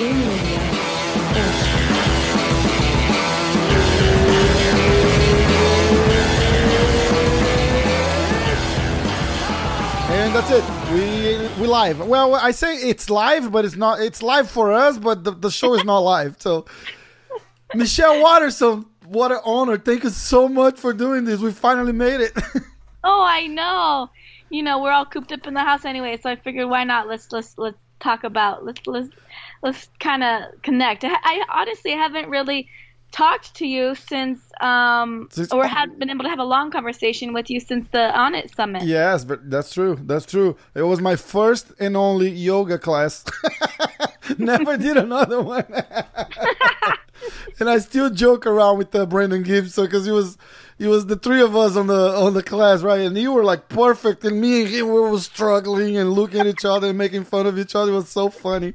And that's it. We we live. Well, I say it's live, but it's not. It's live for us, but the, the show is not live. So, Michelle Waterson, what an honor! Thank you so much for doing this. We finally made it. oh, I know. You know, we're all cooped up in the house anyway, so I figured why not? Let's let's let's talk about let's let's let's kind of connect. I, I honestly haven't really talked to you since um Since- or had been able to have a long conversation with you since the Onnit summit yes, but that's true. That's true. It was my first and only yoga class. Never did another one. and I still joke around with uh, Brandon Gibson because he was, he was the three of us on the on the class, right? And you were like perfect, and me and him we were struggling and looking at each other and making fun of each other. It was so funny.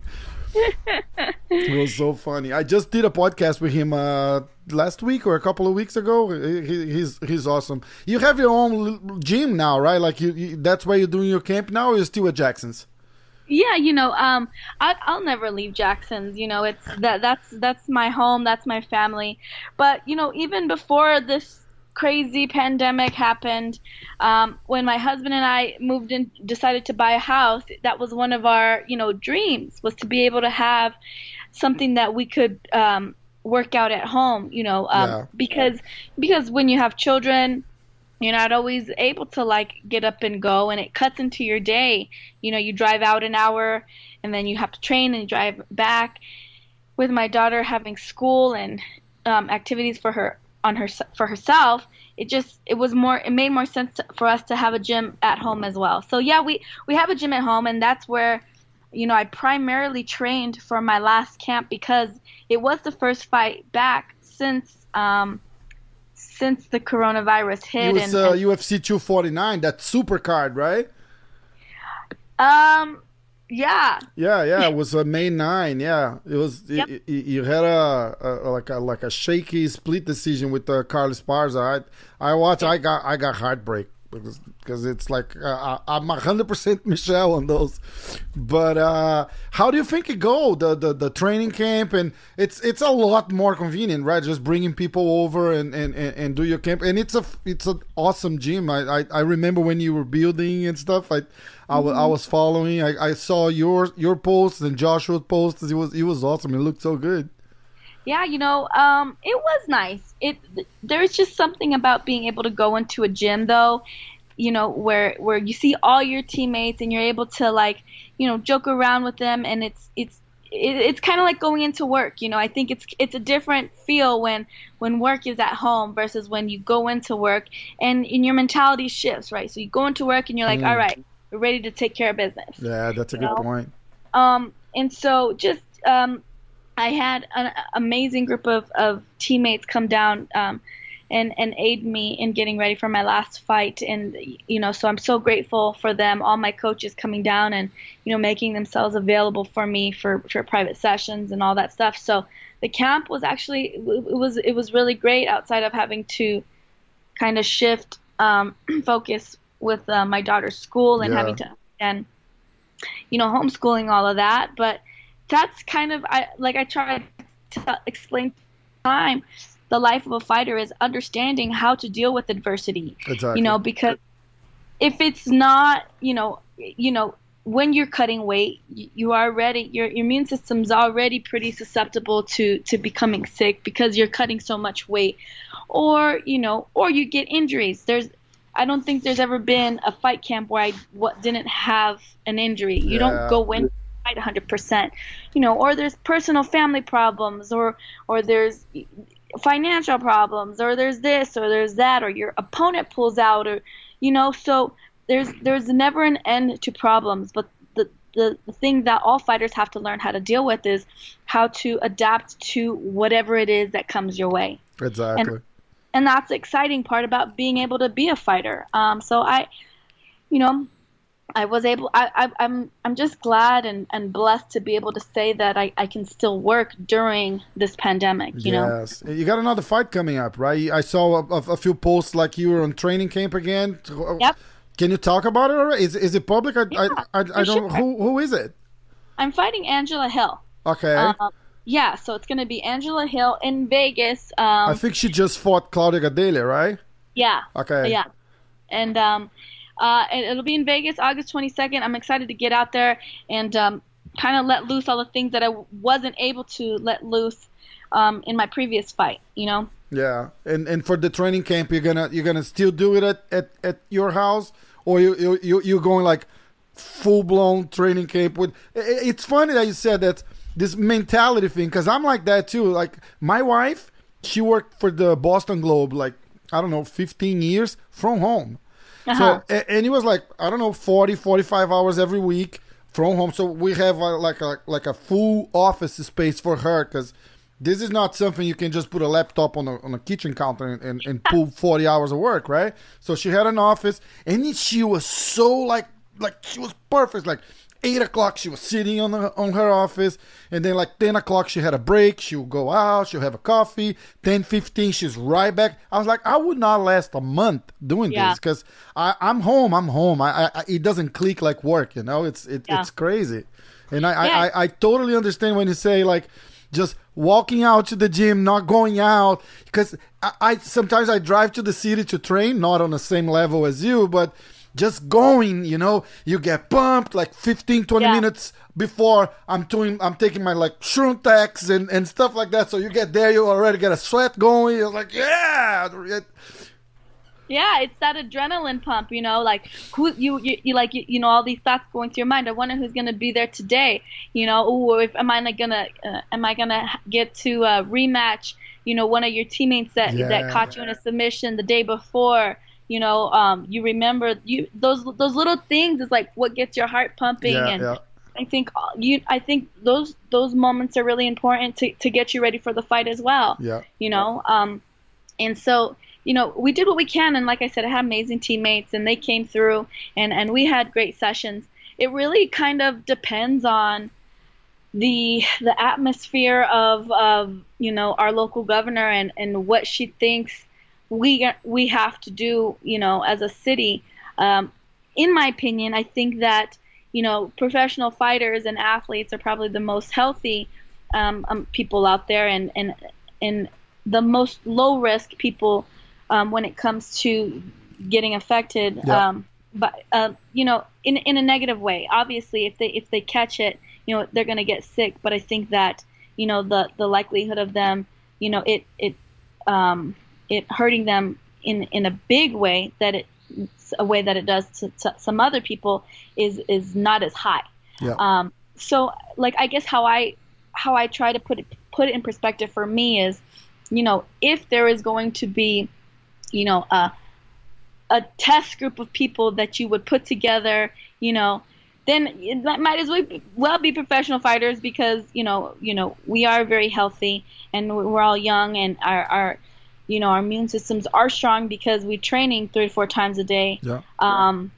it was so funny. I just did a podcast with him uh, last week or a couple of weeks ago. He, he- he's he's awesome. You have your own gym now, right? Like you, you that's where you're doing your camp now. Or you're still at Jackson's? yeah you know um I, i'll never leave jackson's you know it's that that's that's my home that's my family but you know even before this crazy pandemic happened. Um, when my husband and i moved in decided to buy a house that was one of our you know dreams was to be able to have something that we could um, work out at home you know um, Yeah. because because when you have children you're not always able to like get up and go and it cuts into your day. You know you drive out an hour and then you have to train and drive back. With my daughter having school and um, activities for her on her for herself it just it was more it made more sense to, for us to have a gym at home as well so yeah we we have a gym at home and that's where you know i primarily trained for my last camp because it was the first fight back since um since the coronavirus hit It was and, uh, and UFC 249, that super card, right? um yeah Yeah, yeah, it was a May 9. Yeah, it was. Yep. You, you had a, a like a like a shaky split decision with uh, Carla Esparza. I I watched. I got I got heartbreak because because it's like uh, I- I'm hundred percent Michelle on those. But uh, how do you think it go the, the the training camp and it's it's a lot more convenient, right? Just bringing people over and and, and, do your camp and it's a it's an awesome gym. I, I I remember when you were building and stuff. I I wa- I was following. I, I saw your your posts and Joshua's posts. It was it was awesome. It looked so good. Yeah, you know, um, it was nice. It there's just something about being able to go into a gym though, you know, where where you see all your teammates and you're able to like, you know, joke around with them, and it's it's it, it's kind of like going into work. You know, I think it's it's a different feel when when work is at home versus when you go into work, and and your mentality shifts, right? So you go into work and you're like, Mm. all right, we're ready to take care of business. Yeah, that's a You good know? point. Um, and so just um, I had an amazing group of, of teammates come down um, and and aid me in getting ready for my last fight, and you know, so I'm so grateful for them. All my coaches coming down and you know making themselves available for me for for private sessions and all that stuff. So the camp was actually it was it was really great outside of having to kind of shift um, focus with uh, my daughter's school and Yeah. having to and you know homeschooling all of that but that's kind of I like I tried to explain time the life of a fighter is understanding how to deal with adversity Exactly. you know because if it's not you know you know when you're cutting weight you, are already your, your immune system's already pretty susceptible to to becoming sick because you're cutting so much weight or you know or you get injuries there's I don't think there's ever been a fight camp where I what, didn't have an injury. You Yeah. don't go in fight 100%. You know, or there's personal family problems or or there's financial problems or there's this or there's that or your opponent pulls out or you know, so there's there's never an end to problems, but the the, the thing that all fighters have to learn how to deal with is how to adapt to whatever it is that comes your way exactly. and that's the exciting part about being able to be a fighter. Um, so I, you know, I was able. I, I, I'm I'm just glad and, and blessed to be able to say that I, I can still work during this pandemic. You know. yes, you got another fight coming up, right? I saw a, a, few posts like you were on training camp again. Yep. Can you talk about it already? Is, is it public? I, Yeah, I, I, I don't. sure. Who who is it? I'm fighting Angela Hill. Okay. Um, yeah, so it's gonna be Angela Hill in Vegas. Um, I think she just fought Claudia Gadelha, right? yeah. Okay. Yeah. And um, uh, and it'll be in Vegas August 22nd. I'm excited to get out there and um, kind of let loose all the things that I wasn't able to let loose um, in my previous fight. You know. Yeah, and and for the training camp, you're gonna you're gonna still do it at, at, at your house, or you you you you're going like full blown training camp with. It's funny that you said that this mentality thing, because I'm like that too. Like my wife, she worked for the Boston Globe, like I don't know, 15 years from home. Uh-huh. So and it was like I don't know 40 45 hours every week from home. So we have uh, like a like a full office space for her because this is not something you can just put a laptop on a on a kitchen counter and, and, and pull 40 hours of work, right? So she had an office and she was so like like she was perfect like. Eight o'clock, she was sitting on her, on her office, and then like ten o'clock, she had a break. she'll go out, she'll have a coffee. Ten fifteen, she's right back. I was like, I would not last a month doing Yeah. this because I'm home. I'm home. I, I, it doesn't click like work. You know, it's it, Yeah. it's crazy, and I, I, I I totally understand when you say like just walking out to the gym, not going out because I, I sometimes I drive to the city to train, not on the same level as you, but just going, you know, you get pumped like 15, 20 Yeah. minutes before I'm doing, I'm taking my like Shruntex and, and stuff like that. So you get there, you already get a sweat going. You're like, yeah. Yeah, it's that adrenaline pump, you know, like who you you, you like you, you know all these thoughts going through your mind. I wonder who's gonna be there today. You know, ooh, if am I not gonna uh, am I gonna get to uh, rematch? You know, one of your teammates that Yeah. that caught you in a submission the day before. You know, um, you remember you those those little things is like what gets your heart pumping yeah, and. yeah. I think uh, you. I think those those moments are really important to, to get you ready for the fight as well Yeah. you know um and so you know we did what we can and like i said i had amazing teammates and they came through and and we had great sessions it really kind of depends on the the atmosphere of of you know our local governor and and what she thinks we we have to do you know as a city. Um in my opinion i think that you know professional fighters and athletes are probably the most healthy um, um, people out there and and and the most low risk people um, when it comes to getting affected. Yeah. um, but uh, you know in in a negative way. Obviously if they if they catch it you know they're going to get sick but i think that you know the the likelihood of them you know it it um it hurting them in in a big way that it a way that it does to, to some other people is is not as high Yeah. um so like i guess how i how i try to put it put it in perspective for me is you know if there is going to be you know a a test group of people that you would put together you know then it might might as well be, well be professional fighters because you know you know we are very healthy and we're all young and our our you know our immune systems are strong because we're training three to four times a day Yeah. um,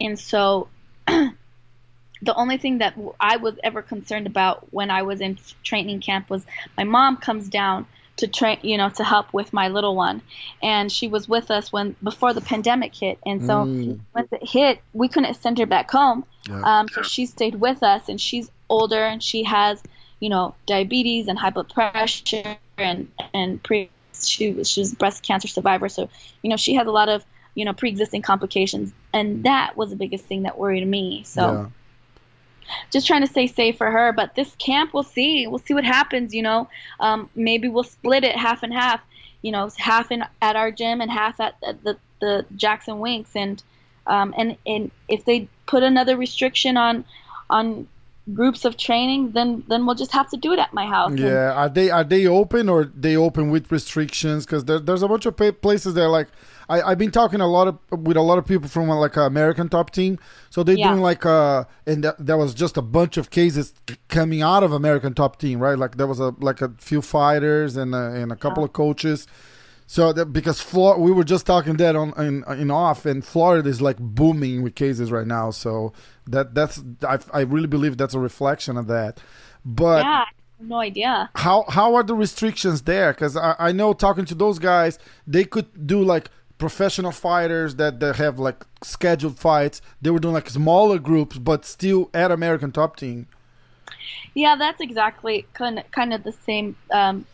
and so the only thing that i was ever concerned about when I was in training camp was my mom comes down to train, you know, to help with my little one, and she was with us when before the pandemic hit, and so Mm. once it hit, we couldn't send her back home, Yeah. um, so she stayed with us, and she's older and she has, you know, diabetes and high blood pressure and and pre she was she's a breast cancer survivor, so you know she has a lot of you know pre-existing complications, and that was the biggest thing that worried me. So yeah. just trying to stay safe for her. But this camp, we'll see. We'll see what happens. You know, um, maybe we'll split it half and half. You know, half in at our gym and half at, at the the Jackson Winks. And um, and and if they put another restriction on on groups of training, then then we'll just have to do it at my house. Yeah, are they are they open or they open with restrictions? Because there, there's a bunch of places there. Like I I've been talking a lot of with a lot of people from like American Top Team. So they're Yeah. doing like uh and th- there was just a bunch of cases coming out of American Top Team, right? Like there was a like a few fighters and uh, and a couple of coaches. So that because Flor- we were just talking that on in, in off, and Florida is like booming with cases right now. So that that's I, I really believe that's a reflection of that. But yeah, no idea. how how are the restrictions there? Because I, I know talking to those guys, they could do like professional fighters that, that have like scheduled fights. They were doing like smaller groups, but still at American Top Team. Yeah, that's exactly kind of, kind of the same um,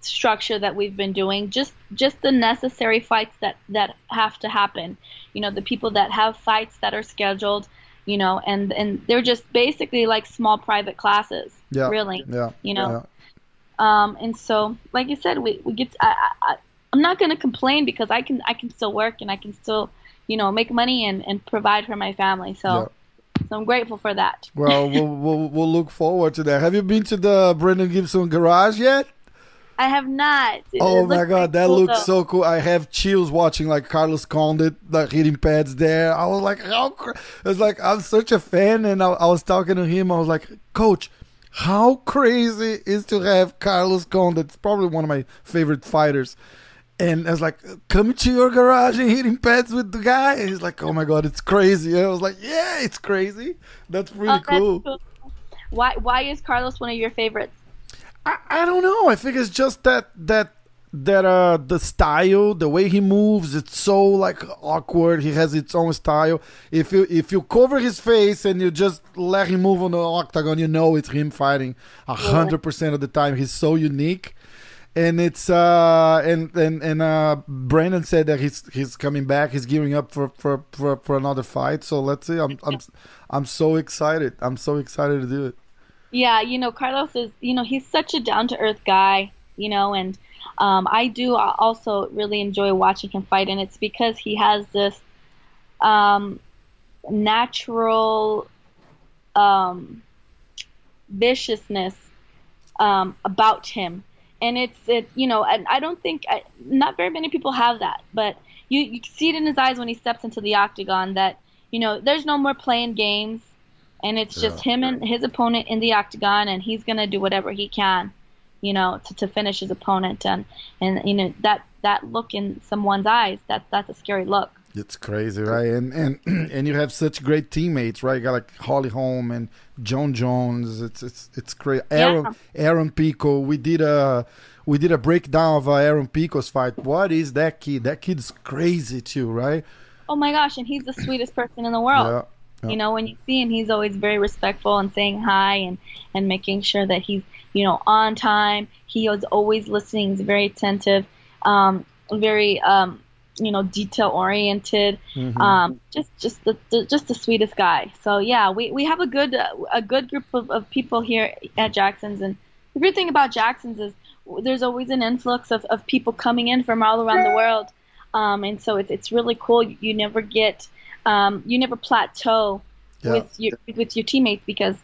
structure that we've been doing. Just just the necessary fights that that have to happen. You know, the people that have fights that are scheduled. You know, and and they're just basically like small private classes. Yeah. Really. Yeah. You know. yeah. Um, and so, like you said, we, we get. To, I, I, I'm not going to complain because I can I can still work and I can still, you know, make money and, and provide for my family. So, so I'm grateful for that. Well, we'll, we'll we'll look forward to that. Have you been to the Brandon Gibson garage yet? I have not. It- Oh my god, that cool, looks though. so cool. I have chills watching like Carlos Condit like hitting pads there. I was like, how? Cra-? It's like I'm such a fan, and I, I was talking to him. I was like, Coach, how crazy is to have Carlos Condit? It's probably one of my favorite fighters. And I was like, come to your garage and hitting pads with the guy. And he's like, oh my god, it's crazy. And I was like, yeah, it's crazy. That's Oh, really that's cool. cool. Why why is Carlos one of your favorites? I, I don't know. I think it's just that that that uh the style, the way he moves, it's so like awkward. He has its own style. If you if you cover his face and you just let him move on the octagon, you know it's him fighting a hundred percent of the time. He's so unique. And it's uh and and and uh Brandon said that he's he's coming back. He's gearing up for for for, for another fight. So let's see. I'm I'm I'm so excited. I'm so excited to do it. Yeah, you know, Carlos is, you know, he's such a down to earth guy, you know, and um, I do also really enjoy watching him fight, and it's because he has this um, natural um, viciousness um, about him, and it's it, you know, and I don't think I, not very many people have that, but you you see it in his eyes when he steps into the octagon that you know there's no more playing games and it's just him and his opponent in the octagon and he's going to do whatever he can you know to, to finish his opponent and and you know that that look in someone's eyes that that's a scary look It's crazy, right? And and and you have such great teammates, right? You got like Holly Holm and Jon Jones. It's it's it's great. Aaron Aaron Pico. We did a we did a breakdown of uh, Aaron Pico's fight. What is that kid? That kid's crazy too, right? oh my gosh and he's the sweetest person in the world Yeah. Yeah. you know when you see him he's always very respectful and saying hi and and making sure that he's you know on time. He is always listening. He's very attentive um very um you know detail oriented Mhm. um just just the, the just the sweetest guy. So yeah we we have a good uh, a good group of, of people here at jackson's. And the great thing about jackson's is there's always an influx of, of people coming in from all around the world. Um and so it's it's really cool. You, you never get um you never plateau Yeah. with your with your teammates because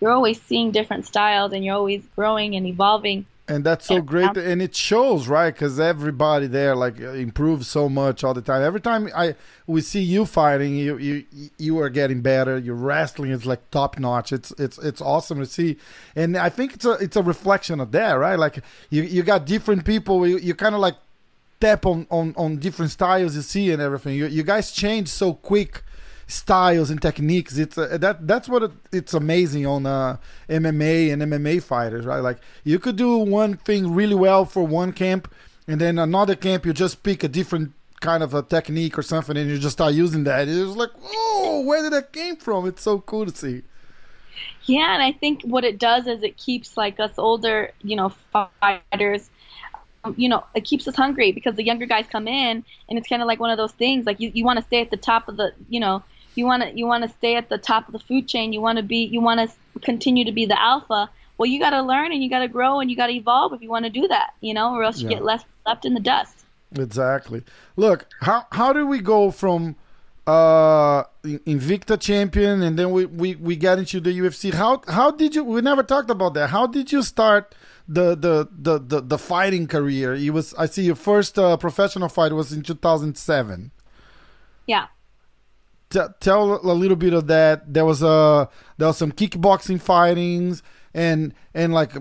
you're always seeing different styles and you're always growing and evolving. And that's so great and it shows right? Because everybody there like uh, improves so much all the time. Every time i we see you fighting you you you are getting better your wrestling is like top notch. It's it's it's awesome to see. And i think it's a it's a reflection of that right? Like you you got different people you, you kind of like tap on, on on different styles you see and everything. You, you guys change so quick styles and techniques. It's uh, that that's what it, it's amazing on uh, MMA and MMA fighters right? Like you could do one thing really well for one camp and then another camp you just pick a different kind of a technique or something and you just start using that. It's like oh where did that came from? It's so cool to see. Yeah, and I think what it does is it keeps like us older, you know, fighters, you know, it keeps us hungry because the younger guys come in, and it's kind of like one of those things. Like you, you want to stay at the top of the, you know, you want to you want to stay at the top of the food chain. You want to be, you want to continue to be the alpha. Well, you got to learn and you got to grow and you got to evolve if you want to do that, you know, or else you Yeah. get left left in the dust. Exactly. Look, how how do we go from uh Invicta champion and then we, we we got into the UFC? How how did you? We never talked about that. How did you start the the the the, the fighting career? You was I see your first uh, professional fight was in 2007. Yeah. T- tell a little bit of that. There was a there was some kickboxing fightings and and like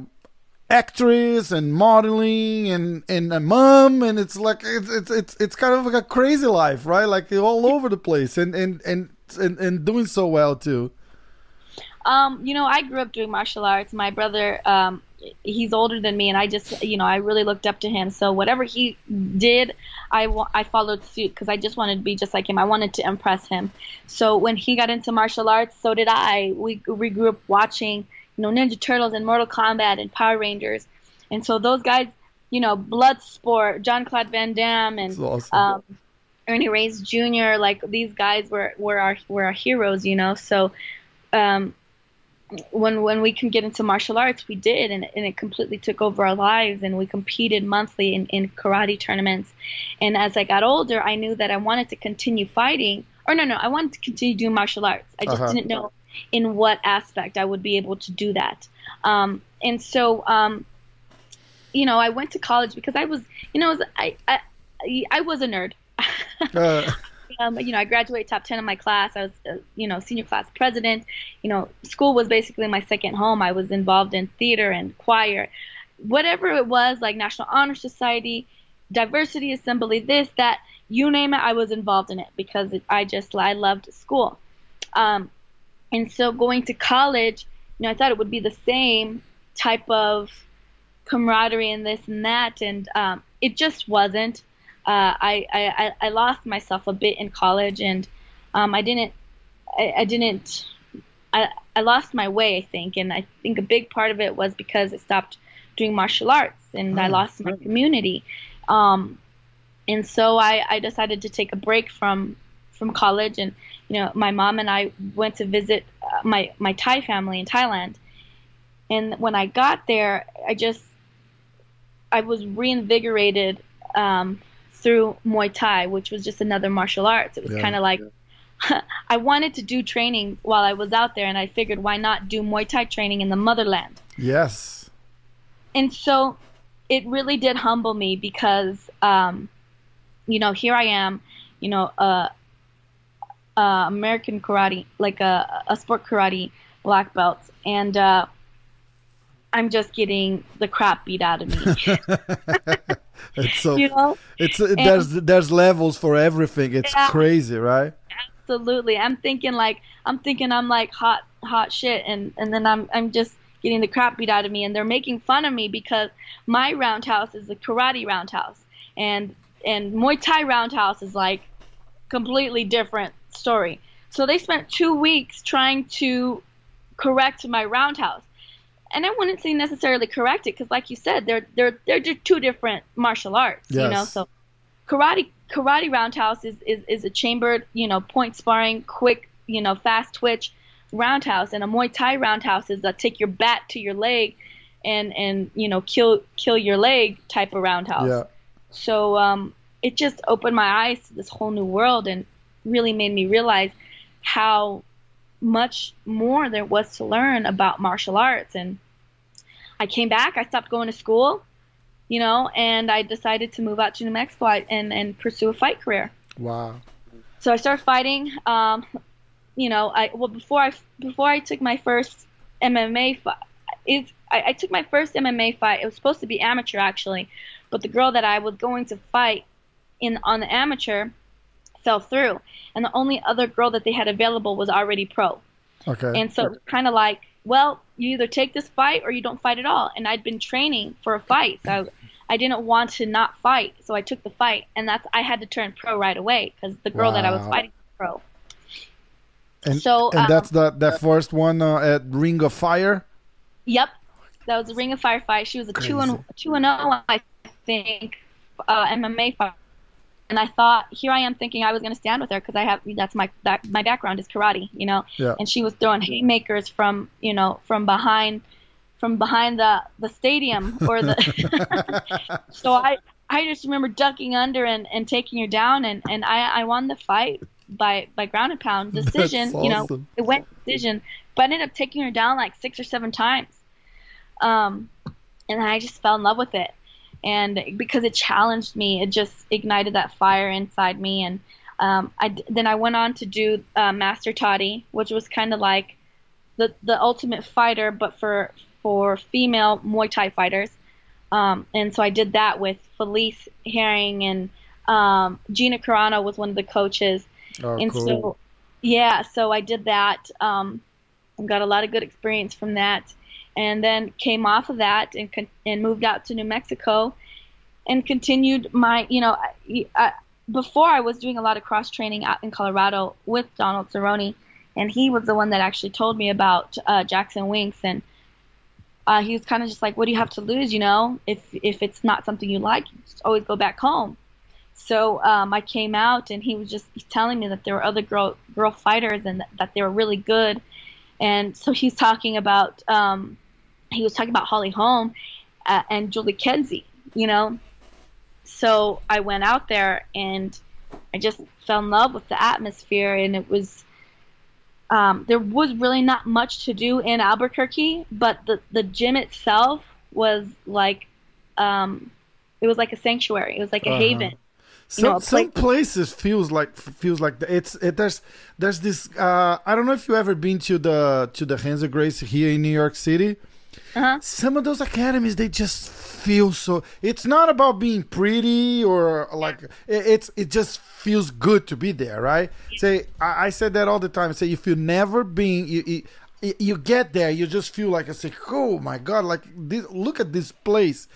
actress and modeling and and a mom and it's like it's it's it's, it's kind of like a crazy life, right? Like all over the place and and and and, and doing so well too. Um, you know, I grew up doing martial arts. My brother, um, he's older than me, and I just, you know, I really looked up to him. So whatever he did, I, I followed suit because I just wanted to be just like him. I wanted to impress him. So when he got into martial arts, so did I. We we grew up watching, you know, Ninja Turtles and Mortal Kombat and Power Rangers, and so those guys, you know, Bloodsport, Jean Claude Van Damme, and awesome. um, Ernie Reyes Jr. Like these guys were were our were our heroes, you know. So um, when when we can get into martial arts, we did, and, and it completely took over our lives. And we competed monthly in, in karate tournaments. And as I got older, I knew that I wanted to continue fighting. Or no, no, I wanted to continue doing martial arts. I just uh-huh. didn't know in what aspect I would be able to do that. Um, and so, um, you know, I went to college because I was, you know, I I, I was a nerd. uh um, you know, I graduated top 10 in my class. I was, uh, you know, senior class president. You know, school was basically my second home. I was involved in theater and choir, whatever it was, like National Honor Society, diversity assembly, this, that, you name it, I was involved in it because it, I just, I loved school. Um, and so going to college, you know, I thought it would be the same type of camaraderie and this and that, and um, it just wasn't uh, I, I, I lost myself a bit in college and um, I didn't I, I didn't I, I lost my way I think. And I think a big part of it was because I stopped doing martial arts and I oh, lost my community. Um, and so I, I decided to take a break from from college and you know my mom and I went to visit uh, my my Thai family in Thailand. And when I got there I just I was reinvigorated um, through Muay Thai, which was just another martial arts. It was yeah, kind of like yeah. I wanted to do training while I was out there, and I figured why not do Muay Thai training in the motherland? Yes. And so it really did humble me because, um, you know, here I am, you know, uh, uh, American karate, like a, a sport karate black belt, and uh, I'm just getting the crap beat out of me. it's so you know? it's and, there's there's levels for everything. It's yeah, crazy right? Absolutely. I'm thinking like i'm thinking i'm like hot hot shit and and then i'm i'm just getting the crap beat out of me and they're making fun of me because my roundhouse is a karate roundhouse and and muay thai roundhouse is like completely different story. So they spent two weeks trying to correct my roundhouse and I wouldn't say necessarily correct it because, like you said, they're they're they're just two different martial arts. Yes. You know, so karate karate roundhouse is, is is a chambered, you know, point sparring, quick, you know, fast twitch roundhouse, and a Muay Thai roundhouse is a take your bat to your leg, and and you know kill kill your leg type of roundhouse. Yeah. So um, it just opened my eyes to this whole new world and really made me realize how much more there was to learn about martial arts. And I came back, I stopped going to school, you know, and I decided to move out to New Mexico and, and pursue a fight career. Wow. So I started fighting. Um, you know, I well before I before I took my first MMA fight, is I, I took my first MMA fight. It was supposed to be amateur actually, but the girl that I was going to fight in on the amateur through, and the only other girl that they had available was already pro. Okay. And so kind of like, well, you either take this fight or you don't fight at all. And I'd been training for a fight, so I didn't want to not fight, so I took the fight, and that's I had to turn pro right away because the girl wow. that I was fighting was pro. And, so and um, that's the that first one uh, at Ring of Fire. Yep, that was a Ring of Fire fight. She was a Crazy. two and two and zero, oh, I think, uh, MMA fight and I thought, here I am thinking I was going to stand with her because I have that's my that my background is karate, you know. Yeah. And she was throwing haymakers from you know from behind from behind the the stadium or the. so I I just remember ducking under and, and taking her down and, and I, I won the fight by by ground and pound decision. Awesome. You know, it went decision, but I ended up taking her down like six or seven times. Um, and I just fell in love with it and because it challenged me, it just ignited that fire inside me. And um, I then I went on to do uh, Master Toddy, which was kind of like the the Ultimate Fighter, but for for female Muay Thai fighters. Um, and so I did that with Felice Herring and um, Gina Carano was one of the coaches. Oh, and cool. so yeah, so I did that. Um, got a lot of good experience from that. And then came off of that and and moved out to New Mexico, and continued my you know I, I, before I was doing a lot of cross training out in Colorado with Donald Cerrone, and he was the one that actually told me about uh, Jackson Winks and. Uh, he was kind of just like, "What do you have to lose? You know, if if it's not something you like, you just always go back home." So um, I came out, and he was just telling me that there were other girl girl fighters and that, that they were really good. And so he's talking about um, he was talking about Holly Holm uh, and Julie Kedzie, you know. So I went out there and I just fell in love with the atmosphere, and it was um, there was really not much to do in Albuquerque, but the the gym itself was like um, it was like a sanctuary. It was like a uh-huh. haven some you know, some places feels like feels like it's it, there's there's this uh, I don't know if you ever been to the to the Hands of Grace here in New York City. Uh-huh. Some of those academies they just feel so. It's not about being pretty or like it, it's it just feels good to be there, right? Say I, I, said that all the time. Say if you've never been, you, you, you get there, you just feel like I say, oh my god, like this, look at this place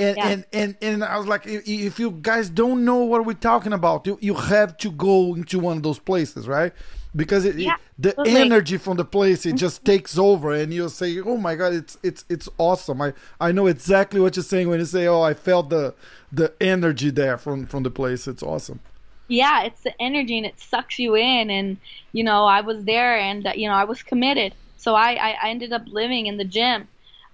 and, yeah. and and and I was like, if you guys don't know what we're talking about, you, you have to go into one of those places, right? Because it, yeah, it, the energy from the place it just takes over, and you'll say, "Oh my god, it's it's it's awesome." I I know exactly what you're saying when you say, "Oh, I felt the the energy there from from the place." It's awesome. Yeah, it's the energy, and it sucks you in. And you know, I was there, and you know, I was committed. So I I, I ended up living in the gym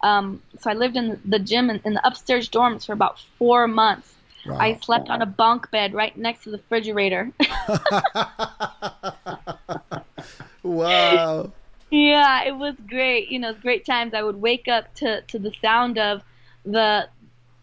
um, so I lived in the gym in, in, the upstairs dorms for about four months. Wow. I slept on a bunk bed right next to the refrigerator. wow. Yeah, it was great. You know, great times. I would wake up to, to the sound of the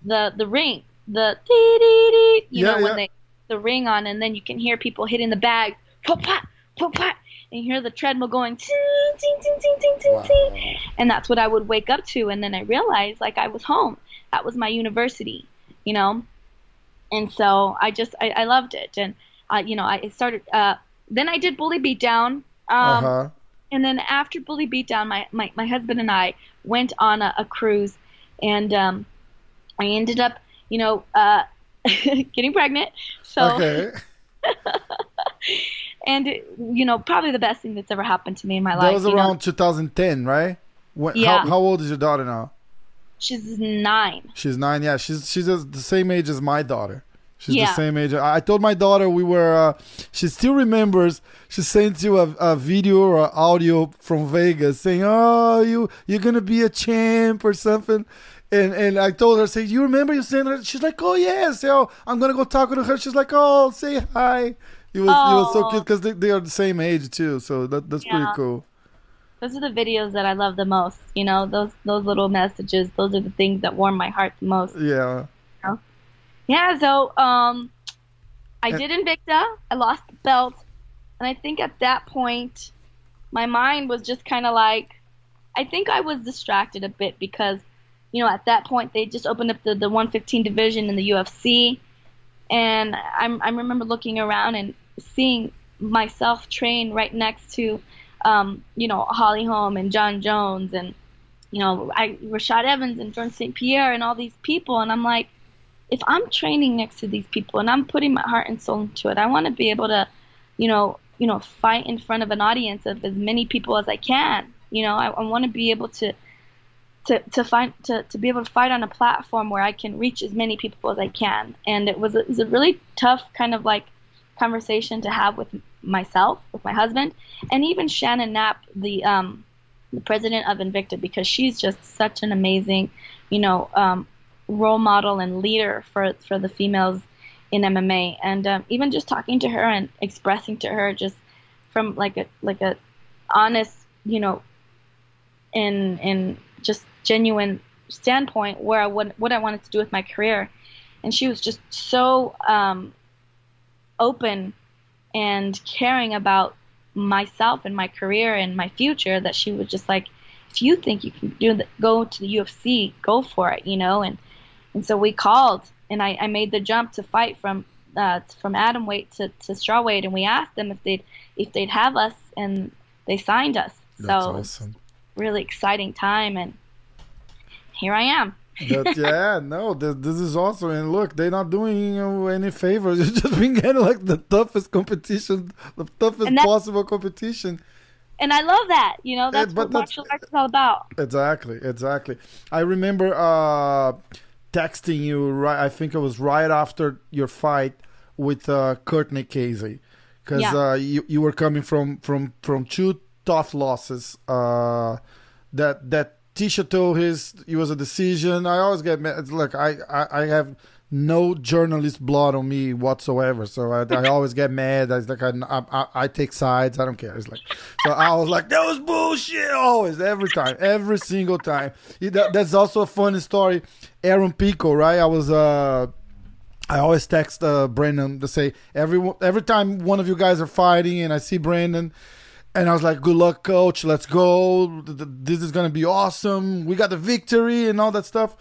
the the ring, the dee dee dee. You yeah, know, when yeah. they the ring on, and then you can hear people hitting the bag, pop pop pop pop, and you hear the treadmill going ting ting ting ting ting ting wow. ting and that's what I would wake up to and then I realized like I was home that was my university you know and so I just I, I loved it and uh, you know I started uh, then I did bully beatdown um, uh-huh. and then after bully beatdown my, my, my husband and I went on a, a cruise and um, I ended up you know uh, getting pregnant so okay. and you know probably the best thing that's ever happened to me in my that life. That was around know? 2010, right? When, yeah. How, how, old is your daughter now? She's nine. She's nine. Yeah, she's she's the same age as my daughter. She's yeah. the same age. I told my daughter we were. Uh, she still remembers. She sent you a, a video or audio from Vegas saying, "Oh, you you're gonna be a champ or something." And and I told her, "Say, you remember you sent her?" She's like, "Oh yes, so I'm gonna go talk to her." She's like, "Oh, say hi." He was oh. he was so cute because they, they are the same age too, so that that's yeah. pretty cool. Those are the videos that I love the most. You know, those those little messages. Those are the things that warm my heart the most. Yeah. You know? Yeah. So um, I and, did Invicta. I lost the belt, and I think at that point, my mind was just kind of like, I think I was distracted a bit because, you know, at that point they just opened up the the 115 division in the UFC, and I'm I remember looking around and seeing myself train right next to, um, you know, Holly Holm and Jon Jones and, you know, I, Rashad Evans and Georges St. Pierre and all these people. And I'm like, if I'm training next to these people and I'm putting my heart and soul into it, I want to be able to, you know, you know, fight in front of an audience of as many people as I can. You know, I, I want to be able to, to, to find to, to be able to fight on a platform where I can reach as many people as I can. And it was it was a really tough kind of like conversation to have with myself, with my husband, and even Shannon Knapp, the um, the president of Invicta, because she's just such an amazing, you know, um, role model and leader for for the females in MMA. And um, even just talking to her and expressing to her just from like a like a honest, you know, in in just genuine standpoint where I would, what I wanted to do with my career. And she was just so um, open and caring about myself and my career and my future that she was just like if you think you can do the, go to the UFC go for it you know and and so we called and I, I made the jump to fight from uh, from atom weight to, to straw weight and we asked them if they'd if they'd have us and they signed us That's so awesome. really exciting time, and here I am. That, yeah, no, this, this is awesome. And look, they're not doing you any favors. You've just been getting like the toughest competition, the toughest possible competition. And I love that. You know, that's but what that's- martial arts is all about. Exactly, exactly. I remember uh, texting you right. I think it was right after your fight with uh, Cortney Casey, because Yeah. uh, you you were coming from from from two tough losses. Uh, that that Tecia Torres it was a decision. I always get mad. Look, I, I I have no journalist blood on me whatsoever, so I, I always get mad. I like I, I I take sides. I don't care. It's like so I was like that was bullshit always every time every single time. That- that's also a funny story. Aaron Pico, right? I was uh. I always text uh, Brandon to say every every time one of you guys are fighting and I see Brandon, and I was like, "Good luck, coach. Let's go. Th- th- This is gonna be awesome. We got the victory and all that stuff."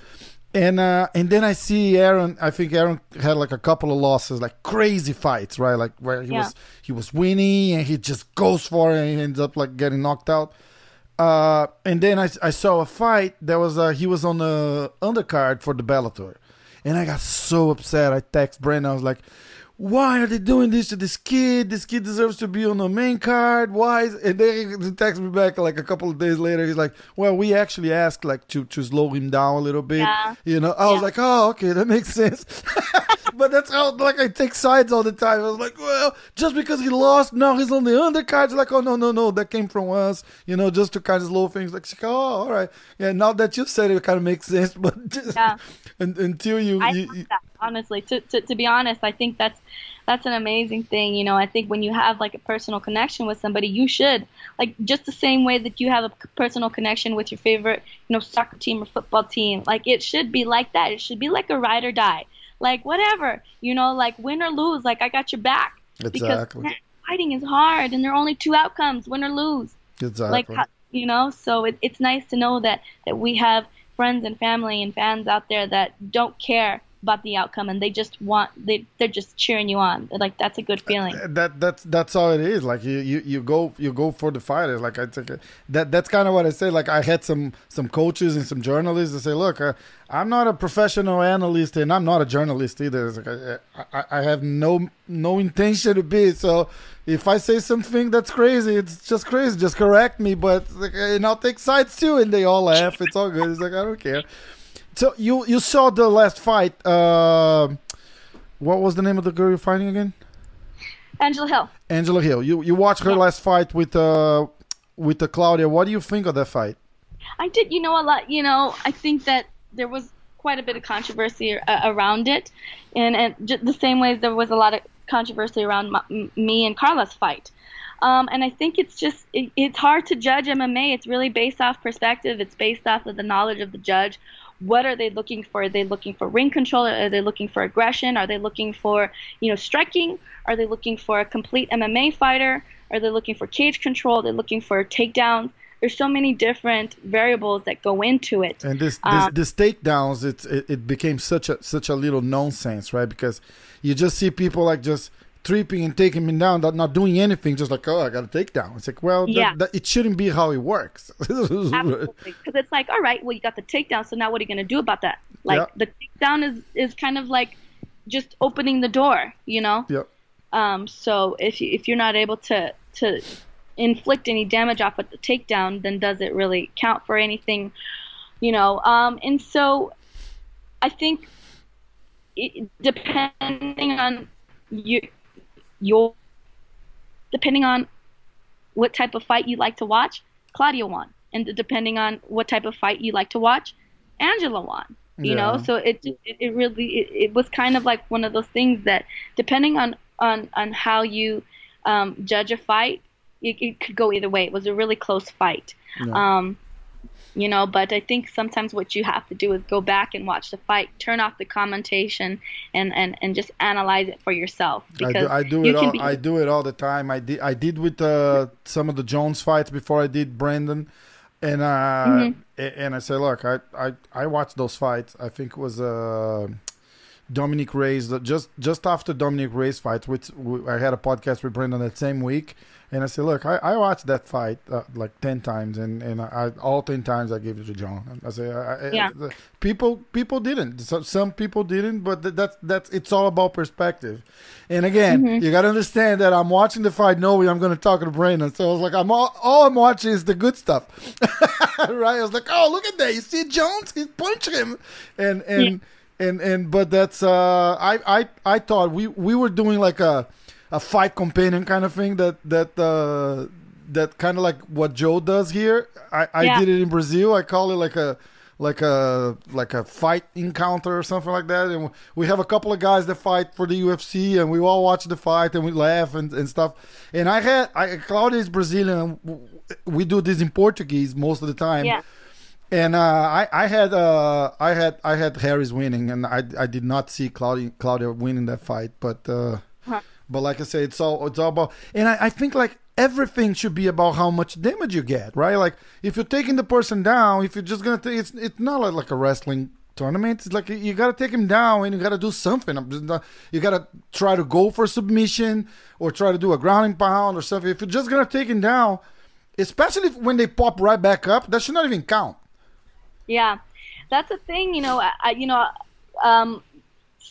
And uh, and then I see Aaron. I think Aaron had like a couple of losses, like crazy fights, right? Like where he Yeah. was he was winning and he just goes for it and he ends up like getting knocked out. Uh, and then I, I saw a fight that was uh, he was on the undercard for the Bellator, and I got so upset. I text Brandon. I was like, "Why are they doing this to this kid? This kid deserves to be on the main card. Why?" Is-? And then he texts me back like a couple of days later. He's like, "Well, we actually asked like to to slow him down a little bit. Yeah. You know." I was like, "Oh, okay, that makes sense." but that's how like I take sides all the time. I was like, well, just because he lost, now he's on the undercard. It's like, oh no, no, no, that came from us, you know, just to kind of slow things. Like, oh, all right, yeah. Now that you said it, it kind of makes sense. But just, Yeah. un- until you, I you, honestly. To, to to be honest, I think that's that's an amazing thing. You know, I think when you have like a personal connection with somebody, you should like just the same way that you have a personal connection with your favorite, you know, soccer team or football team. Like it should be like that. It should be like a ride or die. Like whatever, you know, like win or lose, like I got your back. Exactly. Because fighting is hard, and there are only two outcomes: win or lose exactly. like you know so it, it's nice to know that that we have friends and family and fans out there that don't care about the outcome and they just want they they're just cheering you on like that's a good feeling that that's that's all it is. Like you, you, you go you go for the fighters. Like I it, that that's kind of what I say. Like I had some some coaches and some journalists that say, look, uh, I'm not a professional analyst and I'm not a journalist either. Like, I, I, I have no no intention to be. So if I say something that's crazy, it's just crazy. Just correct me. But like, and I'll take sides too. And they all laugh. It's all good. It's like I don't care. So you you saw the last fight. Uh, what was the name of the girl you're fighting again? angela hill Angela Hill. You you watched her Yeah. last fight with uh with uh, Claudia. What do you think of that fight? i did you know a lot you know i think that there was quite a bit of controversy uh, around it and and the same way there was a lot of controversy around my, me and carla's fight Um, and I think it's just it, it's hard to judge MMA. It's really based off perspective. It's based off of the knowledge of the judge. What are they looking for? Are they looking for ring control? Are they looking for aggression? Are they looking for you know striking? Are they looking for a complete MMA fighter? Are they looking for cage control? Are they looking for takedowns? There's so many different variables that go into it. And this this, Um, this takedowns, it's it, it became such a such a little nonsense, right? Because you just see people like just tripping and taking me down, not, not doing anything, just like oh, I got a takedown. It's like well, that- Yeah. that, it shouldn't be how it works. Absolutely, because it's like, all right, well, you got the takedown, so now what are you going to do about that? Like Yeah. the takedown is is kind of like just opening the door, you know. yep. Um, so if you, if you're not able to to inflict any damage off of the takedown, then does it really count for anything? You know. Um, and so I think it, depending on you, your depending on what type of fight you like to watch, Claudia won, and depending on what type of fight you like to watch, Angela won. You know, so it it, it really it, it was kind of like one of those things that depending on on on how you um, judge a fight, it, it could go either way. It was a really close fight. Yeah. Um, you know, but I think sometimes what you have to do is go back and watch the fight, turn off the commentation, and and, and just analyze it for yourself. I Because do, I do it all. be- I do it all the time. I did. I did with uh, some of the Jones fights before I did Brandon, and uh, Mm-hmm. and I say, look, I, I I watched those fights. I think it was uh, Dominick Reyes just just after Dominick Reyes fight, which I had a podcast with Brandon that same week, and I said, look, I, I watched that fight uh, like ten times, and and I, all ten times I gave it to John. I say, I, yeah. I, people people didn't. So, some people didn't, but that, that's that's it's all about perspective. And again, mm-hmm. you got to understand that I'm watching the fight knowing I'm going to talk to Brandon. So I was like, I'm all, all I'm watching is the good stuff, right? I was like, oh, look at that! You see Jones, he's punching him, and and. Yeah. And and but that's uh I I I thought we we were doing like a a fight companion kind of thing that that uh, that kind of like what Joe does here. I, I yeah. did it in Brazil. I call it like a like a like a fight encounter or something like that. And we have a couple of guys that fight for the UFC, and we all watch the fight and we laugh and, and stuff. And I had I, Claudia is Brazilian. We do this in Portuguese most of the time. Yeah. And uh, I, I had uh, I had I had Harris winning, and I, I did not see Claudia Claudia winning that fight, but uh, huh. But like I say, it's all it's all about, and I, I think like everything should be about how much damage you get, right? Like if you're taking the person down, if you're just gonna take, it's it's not like, like a wrestling tournament. It's like you gotta take him down and you gotta do something. You gotta try to go for submission or try to do a grounding pound or something. If you're just gonna take him down, especially when they pop right back up, that should not even count. Yeah, that's the thing. You know, I, you know, um,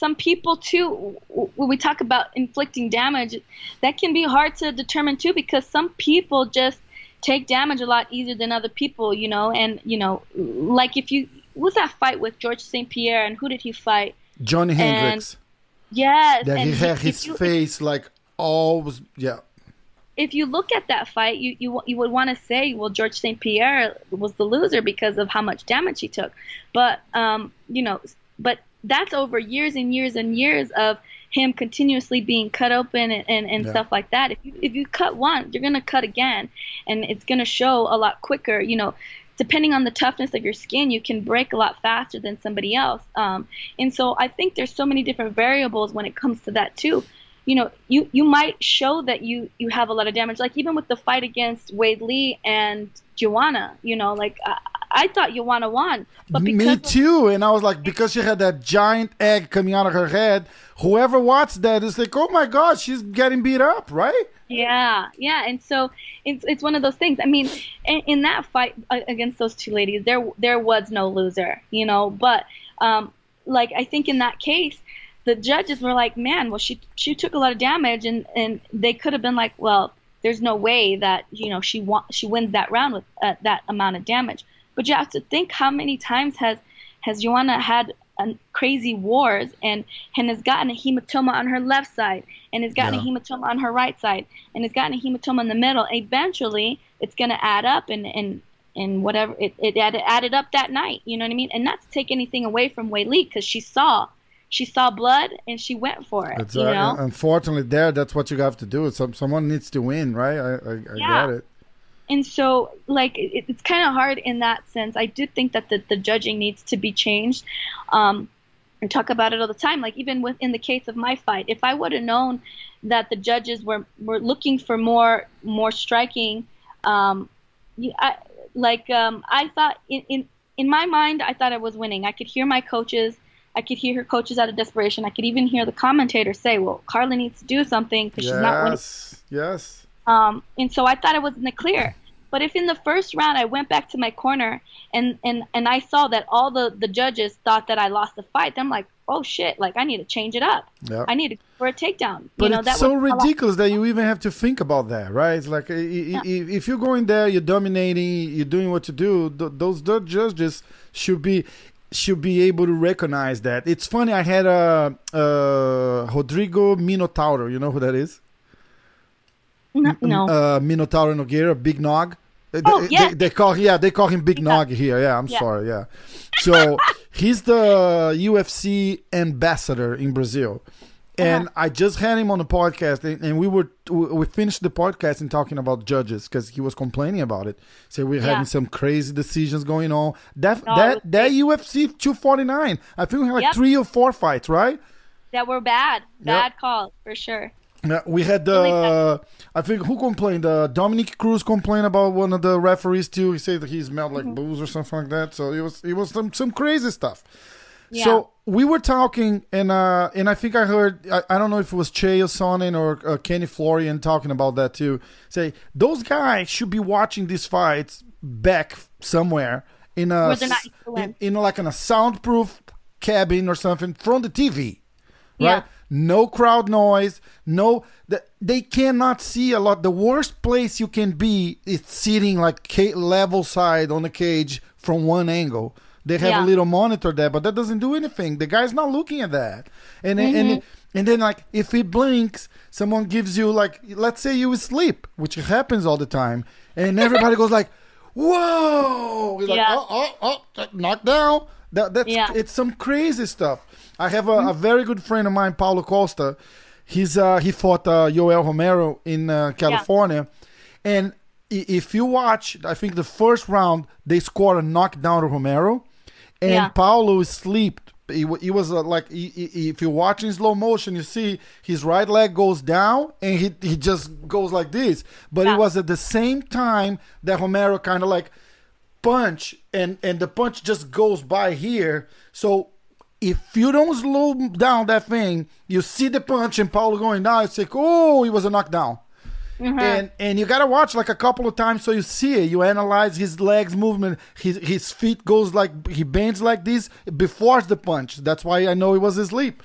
some people too when we talk about inflicting damage that can be hard to determine too because some people just take damage a lot easier than other people you know and you know like if you was that fight with george st pierre and who did he fight johnny hendricks yes that he had his you, face like all was yeah if you look at that fight, you you, you would want to say, well, George St. Pierre was the loser because of how much damage he took. But um, you know, but that's over years and years and years of him continuously being cut open and, and, and yeah. stuff like that. If you if you cut once, you're gonna cut again, and it's gonna show a lot quicker. You know, depending on the toughness of your skin, you can break a lot faster than somebody else. Um, and so I think there's so many different variables when it comes to that too. You know, you you might show that you you have a lot of damage, like even with the fight against Weili and Joanna. You know, like. Uh, I thought Joanna won. But Me too. And I was like, because she had that giant egg coming out of her head, whoever watched that is like, oh my God, she's getting beat up, right? Yeah, yeah. And so it's, it's one of those things. I mean, in, in that fight against those two ladies, there there was no loser, you know. But um, like I think in that case, the judges were like, man, well she she took a lot of damage, and and they could have been like, well, there's no way that you know she wa- she wins that round with uh, that amount of damage. But you have to think how many times has has Joanna had a crazy wars and and has gotten a hematoma on her left side and has gotten yeah. a hematoma on her right side and has gotten a hematoma in the middle. Eventually, it's going to add up and and and whatever it, it added, added up that night. You know what I mean? And not to take anything away from Weili because she saw she saw blood and she went for it. That's, you uh, know? Unfortunately, there that's what you have to do. Some someone needs to win, right? I I, I yeah. get it and so like it, it's kind of hard in that sense i do think that the, the judging needs to be changed um, I talk about it all the time like even within the case of my fight if i would have known that the judges were were looking for more more striking um, I, like um, i thought in, in in my mind i thought i was winning i could hear my coaches I could hear her coaches out of desperation. I could even hear the commentator say, "Well, Carla needs to do something because yes, she's not winning." Yes, yes. Um, and so I thought I was in the clear. But if in the first round I went back to my corner and, and, and I saw that all the, the judges thought that I lost the fight, I'm like, oh shit, like I need to change it up. Yep. I need to for a takedown. But you know, it's so ridiculous that you even have to think about that, right? It's like yeah. if you're going there, you're dominating, you're doing what you do. Those judges should be should be able to recognize that. It's funny. I had a uh, uh, Rodrigo Minotauro. You know who that is? No. no. Uh, Minotauro Nogueira, Big Nog. Oh, they, yeah. They, they, call yeah they call him Big yeah. Nog here. Yeah, I'm yeah. sorry. Yeah, so he's the UFC ambassador in Brazil, and uh-huh. I just had him on the podcast, and, and, we were we finished the podcast and talking about judges because he was complaining about it. So we're having some crazy decisions going on. That no, that that UFC 249. I think we had like yep. three or four fights, right? That were bad, bad yep. calls for sure. Yeah, we had the. Uh, I think who complained? Uh, Dominick Cruz complained about one of the referees too. He said that he smelled like mm-hmm. booze or something like that. So it was it was some some crazy stuff. Yeah. So we were talking, and uh, and I think I heard I, I don't know if it was Chael Sonnen or uh, Kenny Florian talking about that too. Say those guys should be watching these fights back somewhere in a in, in like in a soundproof cabin or something from the TV, Yeah. right? No crowd noise, no. The, they cannot see a lot. The worst place you can be is sitting like level side on the cage from one angle. They have Yeah. a little monitor there, but that doesn't do anything. The guy's not looking at that, and then Mm-hmm. and and then like if he blinks, someone gives you like let's say you sleep, which happens all the time, and everybody goes like, "Whoa!" Like, Yeah. "Oh, oh, oh, knocked down." That that's Yeah. it's some crazy stuff. I have a, a very good friend of mine, Paulo Costa. He's uh, he fought uh, Yoel Romero in uh, California, and if you watch, I think the first round they scored a knockdown to Romero, and Yeah. Paulo slept. He, he was uh, like, he, he- if you're watching slow motion, you see his right leg goes down and he, he just goes like this. But it was at the same time that Romero kind of like punch and and the punch just goes by here. So if you don't slow down that thing, you see the punch and Paulo going down. It's like, oh, he was a knockdown. Mm-hmm. And and you gotta watch like a couple of times so you see it. You analyze his legs movement. His his feet goes like he bends like this before the punch. That's why I know it was his leap.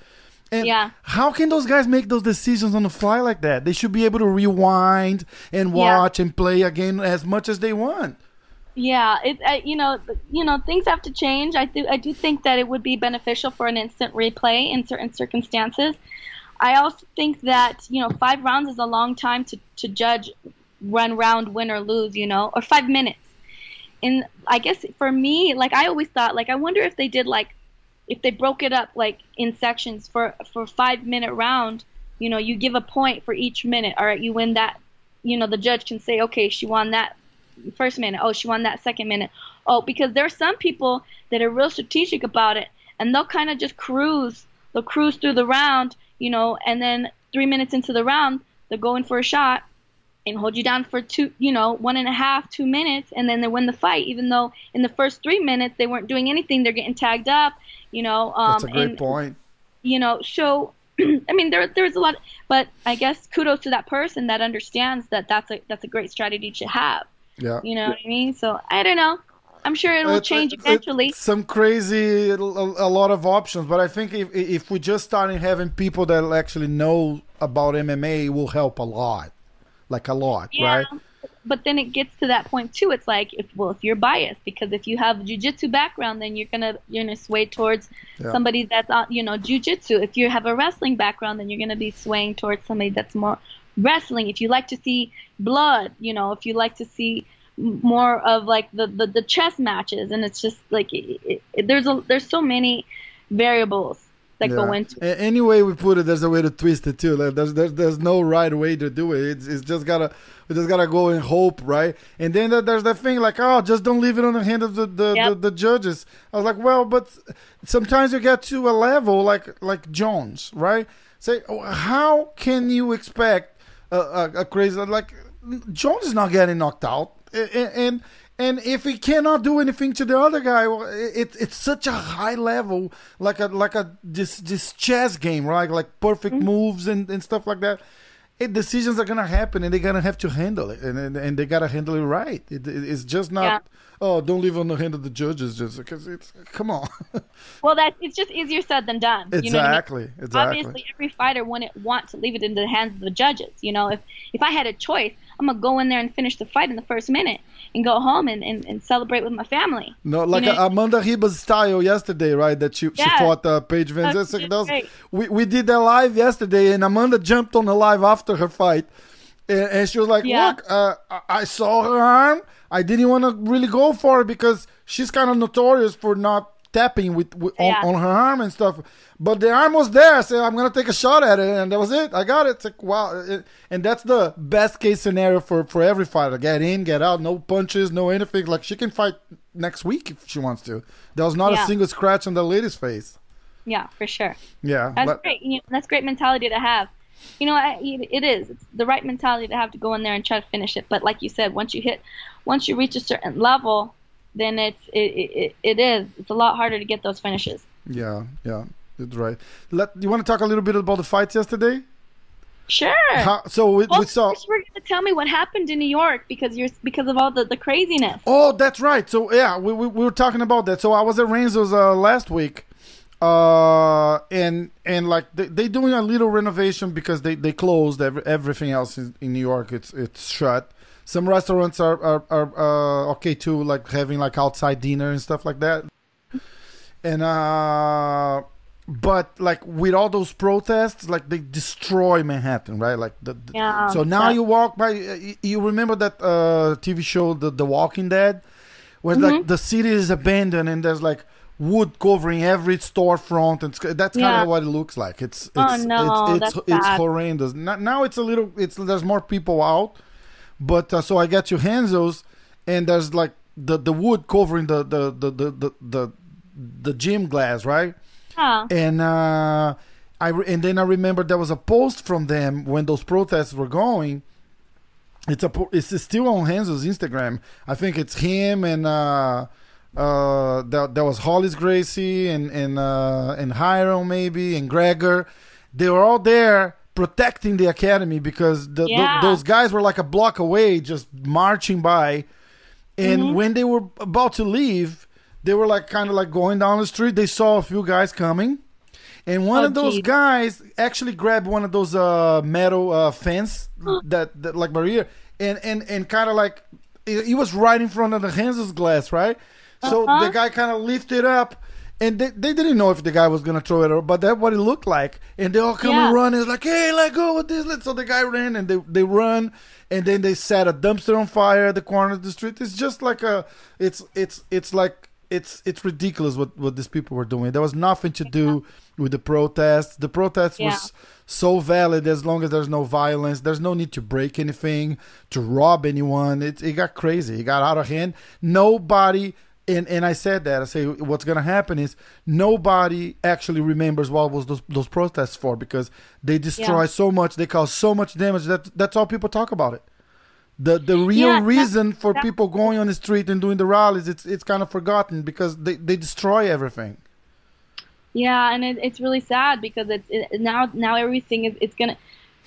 And Yeah. how can those guys make those decisions on the fly like that? They should be able to rewind and Yeah. watch and play again as much as they want. Yeah, it you know you know things have to change. I do I do think that it would be beneficial for an instant replay in certain circumstances. I also think that you know five rounds is a long time to to judge one round win or lose. You know, or five minutes. And I guess for me, like I always thought, like I wonder if they did like if they broke it up like in sections for for five minute round. You know, you give a point for each minute. All right, you win that. You know, the judge can say, okay, she won that first minute. Oh, she won that second minute. Oh, because there are some people that are real strategic about it, and they'll kind of just cruise. They'll cruise through the round, you know, and then three minutes into the round, they're going for a shot and hold you down for two, you know, one and a half, two minutes, and then they win the fight. Even though in the first three minutes they weren't doing anything, they're getting tagged up, you know. Um, That's a great and, point. you know so i mean there there's a lot but i guess kudos to that person that understands that that's a that's a great strategy to have Yeah. you know what i mean so i don't know i'm sure it will change eventually some crazy, a, a lot of options. But I think if if we just started having people that actually know about MMA, it will help a lot, like a lot, yeah right? but then it gets to that point too it's like if well if you're biased because if you have a jiu-jitsu background then you're gonna you're gonna sway towards Yeah. somebody that's on you know jiu-jitsu if you have a wrestling background then you're gonna be swaying towards somebody that's more wrestling if you like to see blood you know if you like to see more of like the the, the chess matches and it's just like it, it, there's a there's so many variables that go into it. Any way we put it, there's a way to twist it too. Like, There's there's, there's no right way to do it. It's, it's just gotta we just gotta go and hope, right? And then there- there's that thing like, oh, just don't leave it on the hand of the the, Yep. the, the judges. I was like, well, but sometimes you get to a level like like Jones, right? Say, oh, how can you expect a, a, a crazy like Jones is not getting knocked out, and and if he cannot do anything to the other guy, it, it's such a high level, like a like a this this chess game, right? Like perfect Mm-hmm. moves and, and stuff like that. It, decisions are gonna happen, and they're gonna have to handle it, and and, and they gotta handle it right. It, it- it's just not. Yeah. Oh, don't leave on the hand of the judges, just because it's come on. Well, that it's just easier said than done. You know I mean? exactly, exactly. Obviously, every fighter wouldn't want to leave it in the hands of the judges. You know, if if I had a choice, I'm gonna go in there and finish the fight in the first minute and go home and, and, and celebrate with my family. No, like You know- uh, Amanda Ribas style yesterday, right? That she, she fought uh, Paige Van That's Zysek. That was- great. we, we did that live yesterday, and Amanda jumped on the live after her fight. And, and she was like, Yeah. Look, uh, I, I saw her arm. I didn't want to really go for it because she's kind of notorious for not tapping with, with Yeah. on, on her arm and stuff. But the arm was there. I said, I'm going to take a shot at it. And that was it. I got it. It's like, wow. It- and that's the best case scenario for, for every fighter get in, get out, no punches, no anything. Like, she can fight next week if she wants to. There was not a single scratch on the lady's face. Yeah, for sure. Yeah. That's but- great. You know, that's great mentality to have. You know, I, it is. It's the right mentality to have to go in there and try to finish it. But like you said, once you hit, once you reach a certain level, then it's it, it, it is. It's a lot harder to get those finishes. Yeah, yeah, that's right. Let you want to talk a little bit about the fights yesterday? Sure. How, so we, well, we saw. first we're gonna tell me what happened in New York because you're because of all the, the craziness. Oh, that's right. So yeah, we, we, we were talking about that. So I was at Renzo's uh, last week, uh, and and like they they doing a little renovation because they they closed every, everything else in, in New York. It's it's shut. Some restaurants are are, are uh, okay too, like having like outside dinner and stuff like that. And uh but like with all those protests, like they destroy Manhattan, right? Like the, the- Yeah, so now that- you walk by. You, remember that uh, TV show, the The Walking Dead, where like Mm-hmm. the city is abandoned and there's like wood covering every storefront, and that's kind Yeah. of what it looks like. It's it's Oh, no, it's it's, it's horrendous. Now, now it's a little. It's there's more people out, but uh, so I get you Renzo's, and there's like the the wood covering the the the the the, the, the gym glass, right? Yeah. and uh, I re- and then I remember there was a post from them when those protests were going. It's a po- it's still on Renzo's Instagram. I think it's him and uh, uh, that there was Rolles Gracie and and uh, and Hiram maybe and Gregor. They were all there protecting the academy because the, th- Yeah. those guys were like a block away, just marching by. And Mm-hmm. when they were about to leave, they were like kind of like going down the street. They saw a few guys coming, and one Oh, of those geez. guys actually grabbed one of those uh, metal uh, fence that, that like barrier, and and and kind of like he was right in front of the Renzo's glass, right? So Uh-huh. the guy kind of lifted up. And they, they didn't know if the guy was gonna throw it or but that's what it looked like. And they all come Yeah. and run. It's like, hey, let go with this. Let so the guy ran and they they run and then they set a dumpster on fire at the corner of the street. It's just like a it's it's it's like it's it's ridiculous what what these people were doing. There was nothing to do with the protests. The protests Yeah. was so valid as long as there's no violence. There's no need to break anything, to rob anyone. It it got crazy. It got out of hand. Nobody and and I said that I say what's gonna happen is nobody actually remembers what was those those protests for because they destroy Yeah. so much, they cause so much damage that that's all people talk about it. The the real Yeah, reason for people going on the street and doing the rallies it's it's kind of forgotten because they, they destroy everything. Yeah, and it, it's really sad because it's it, now now everything is it's gonna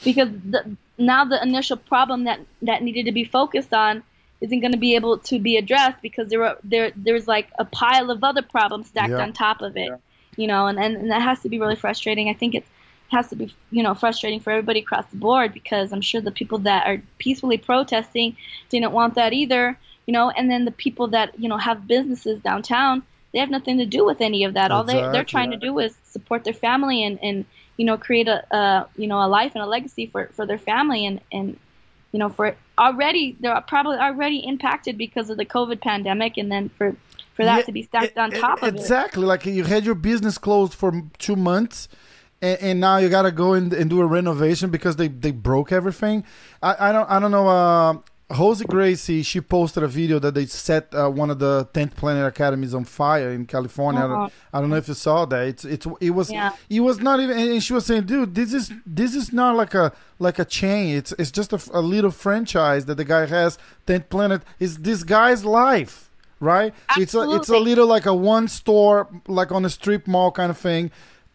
because the, now the initial problem that that needed to be focused on isn't going to be able to be addressed because there are there there's like a pile of other problems stacked Yeah. on top of it, you know, and, and and that has to be really frustrating. I think it's has to be you know frustrating for everybody across the board because I'm sure the people that are peacefully protesting didn't want that either, you know, and then the people that you know have businesses downtown they have nothing to do with any of that. All they they're trying to do is support their family and and you know create a, a you know a life and a legacy for for their family and and you know for already they're probably already impacted because of the COVID pandemic and then for for that Yeah, to be stacked e- on top of it. exactly like you had your business closed for two months and, and now you gotta go in and do a renovation because they, they broke everything i, I don't i don't know uh Josie Gracie, she posted a video that they set uh, one of the 10th Planet Academies on fire in California. I, don't, Uh-huh. I don't know if you saw that. It's it's it was Yeah. it was not even and she was saying, "Dude, this is this is not like a like a chain. It's it's just a, a little franchise that the guy has. 10th Planet is this guy's life." Right? It's a it's a little like a one store like on a strip mall kind of thing.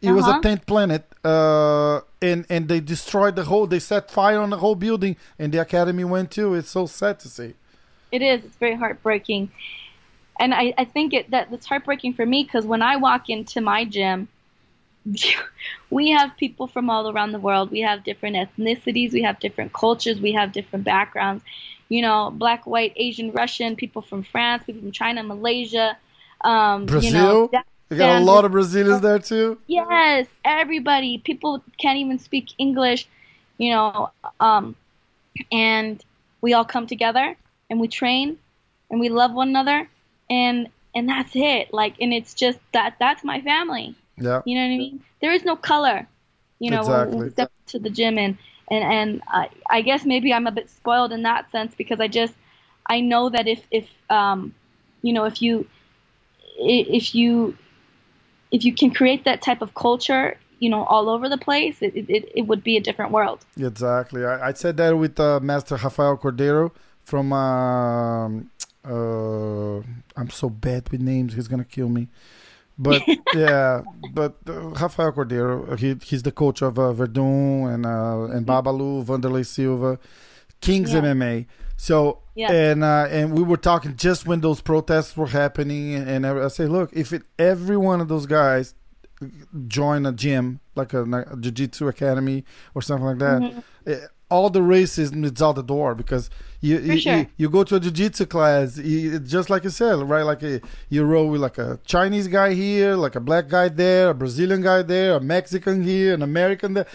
It was a Uh-huh. 10th planet uh and and they destroyed the whole they set fire on the whole building and the academy went too. It's so sad to see. It is. It's very heartbreaking. And I, I think it that it's heartbreaking for me because when I walk into my gym, we have people from all around the world. We have different ethnicities. We have different cultures. We have different backgrounds. You know, black, white, Asian, Russian, people from France, people from China, Malaysia. Um, Brazil? You know, that- You got a lot of Brazilians there too. Yes, everybody. People can't even speak English, you know, um, and we all come together and we train and we love one another and and that's it. Like, and it's just that that's my family. Yeah. You know what I mean? There is no color. You know, when- when we step to the gym and and and I, I guess maybe I'm a bit spoiled in that sense because I just I know that if if um you know if you if you if you can create that type of culture you know all over the place it it, it would be a different world. Exactly. I, I said that with uh, Master Rafael Cordeiro from. Um, uh, I'm so bad with names. He's gonna kill me. But yeah, but uh, Rafael Cordeiro he he's the coach of uh, Werdum and uh, and Babalu, Wanderlei Silva, Kings Yeah. MMA. So Yeah. and uh, and we were talking just when those protests were happening, and I say, look, if it, every one of those guys join a gym like a, a jiu-jitsu academy or something like that, Mm-hmm. eh, all the racism is out the door because you you, sure. you, you go to a jiu-jitsu class, you, just like you said, right? Like a, you roll with like a Chinese guy here, like a black guy there, a Brazilian guy there, a Mexican here, an American there.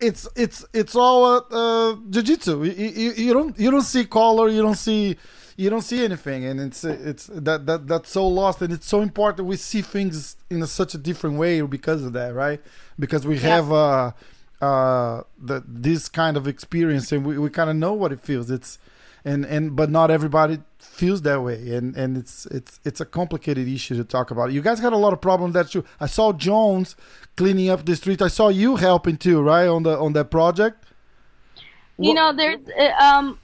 It's it's it's all uh, uh, jiu-jitsu. You, you, you don't you don't see color, you don't see you don't see anything, and it's it's that that that's so lost, and it's so important. We see things in a, such a different way because of that, right? Because we Yeah. have uh, uh, the, this kind of experience, and we, we kind of know what it feels. It's and and but not everybody feels that way, and and it's it's it's a complicated issue to talk about. You guys had a lot of problems. That's true. I saw Jones cleaning up the street. I saw you helping too, right on the on that project. You know, there's uh, um,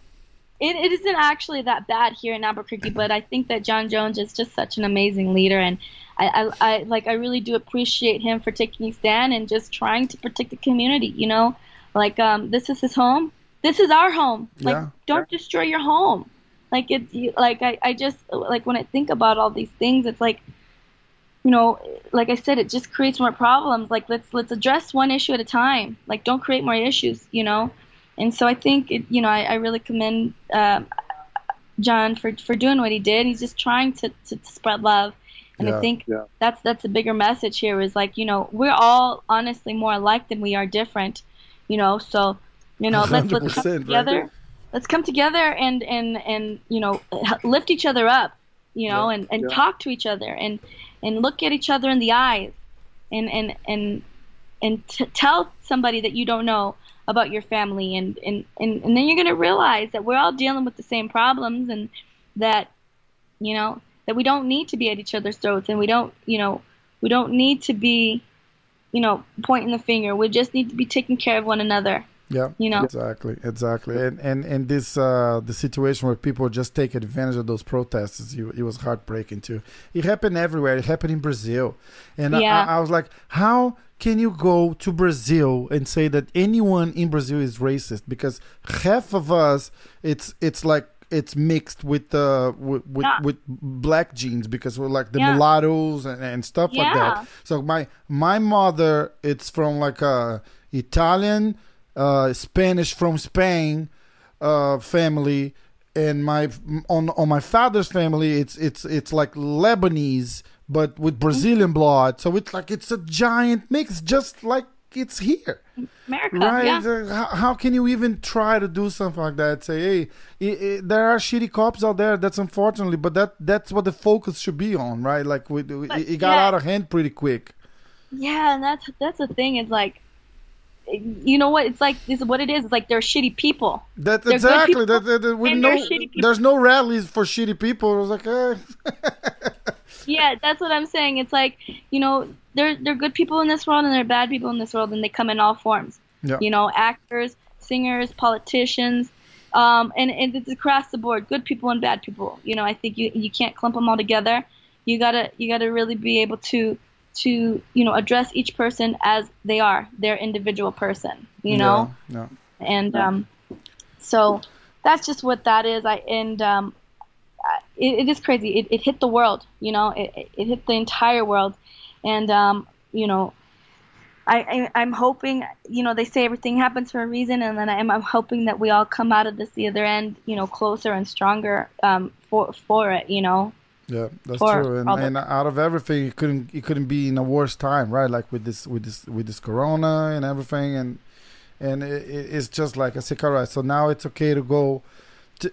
it, it isn't actually that bad here in Albuquerque, but I think that Jon Jones is just such an amazing leader, and I, I, I like I really do appreciate him for taking a stand and just trying to protect the community. You know, like um, this is his home. This is our home. Like, Yeah. don't destroy your home. Like it's like I, I just like when I think about all these things, it's like you know, like I said, it just creates more problems. Like let's let's address one issue at a time. Like don't create more issues, you know. And so I think it, you know I, I really commend um, Jon for for doing what he did. He's just trying to to, to spread love, and Yeah. I think Yeah. that's that's a bigger message here. Is like you know we're all honestly more alike than we are different, you know. So you know let's let's 100%, come right? together. Let's come together and and and you know lift each other up, you know, Yeah. and and Yeah. talk to each other and and look at each other in the eyes and and and and t- tell somebody that you don't know about your family and and and, and then you're going to realize that we're all dealing with the same problems and that you know that we don't need to be at each other's throats and we don't you know we don't need to be you know pointing the finger we just need to be taking care of one another Yeah, You know? exactly, exactly, and and and this uh, the situation where people just take advantage of those protests, is, it was heartbreaking too. It happened everywhere. It happened in Brazil, and I- Yeah. I, I was like, how can you go to Brazil and say that anyone in Brazil is racist? Because half of us, it's it's like it's mixed with uh with with, Yeah. with black genes because we're like the Yeah. mulattoes and, and stuff like that. So my my mother, it's from like a Italian, uh, Spanish from Spain, uh, family, and my on on my father's family, it's it's it's like Lebanese, but with Brazilian blood. So it's like it's a giant mix, just like it's here. america Right? yeah Uh, How, how can you even try to do something like that? Say, hey, i i there are shitty cops out there. That's unfortunately, but that that's what the focus should be on, right? Like, we, we- But, it got yeah. out of hand pretty quick. Yeah, and that's that's the thing. It's like, you know what? It's like this is what it is. It's like they're shitty people. That's They're exactly people, that. that, that we know, there's no rallies for shitty people. It was like, eh. Yeah, that's what I'm saying. It's like you know, they're they're good people in this world and they're bad people in this world, and they come in all forms. Yeah. You know, actors, singers, politicians, um, and and it's across the board. Good people and bad people. You know, I think you you can't clump them all together. You gotta you gotta really be able to to you know address each person as they are, their individual person. You know. yeah, and um, so that's just what that is. I and um, it, it is crazy. It, it hit the world, you know. It, it- it hit the entire world, and um, you know, I, I I'm hoping, you know, they say everything happens for a reason, and then I'm, I'm hoping that we all come out of this the other end, you know, closer and stronger um, for for it, you know. Yeah, that's true. And, and out of everything, it couldn't it couldn't be in a worse time, right? Like with this with this with this corona and everything, and and it, it- it's just like I said, all right. So now it's okay to go.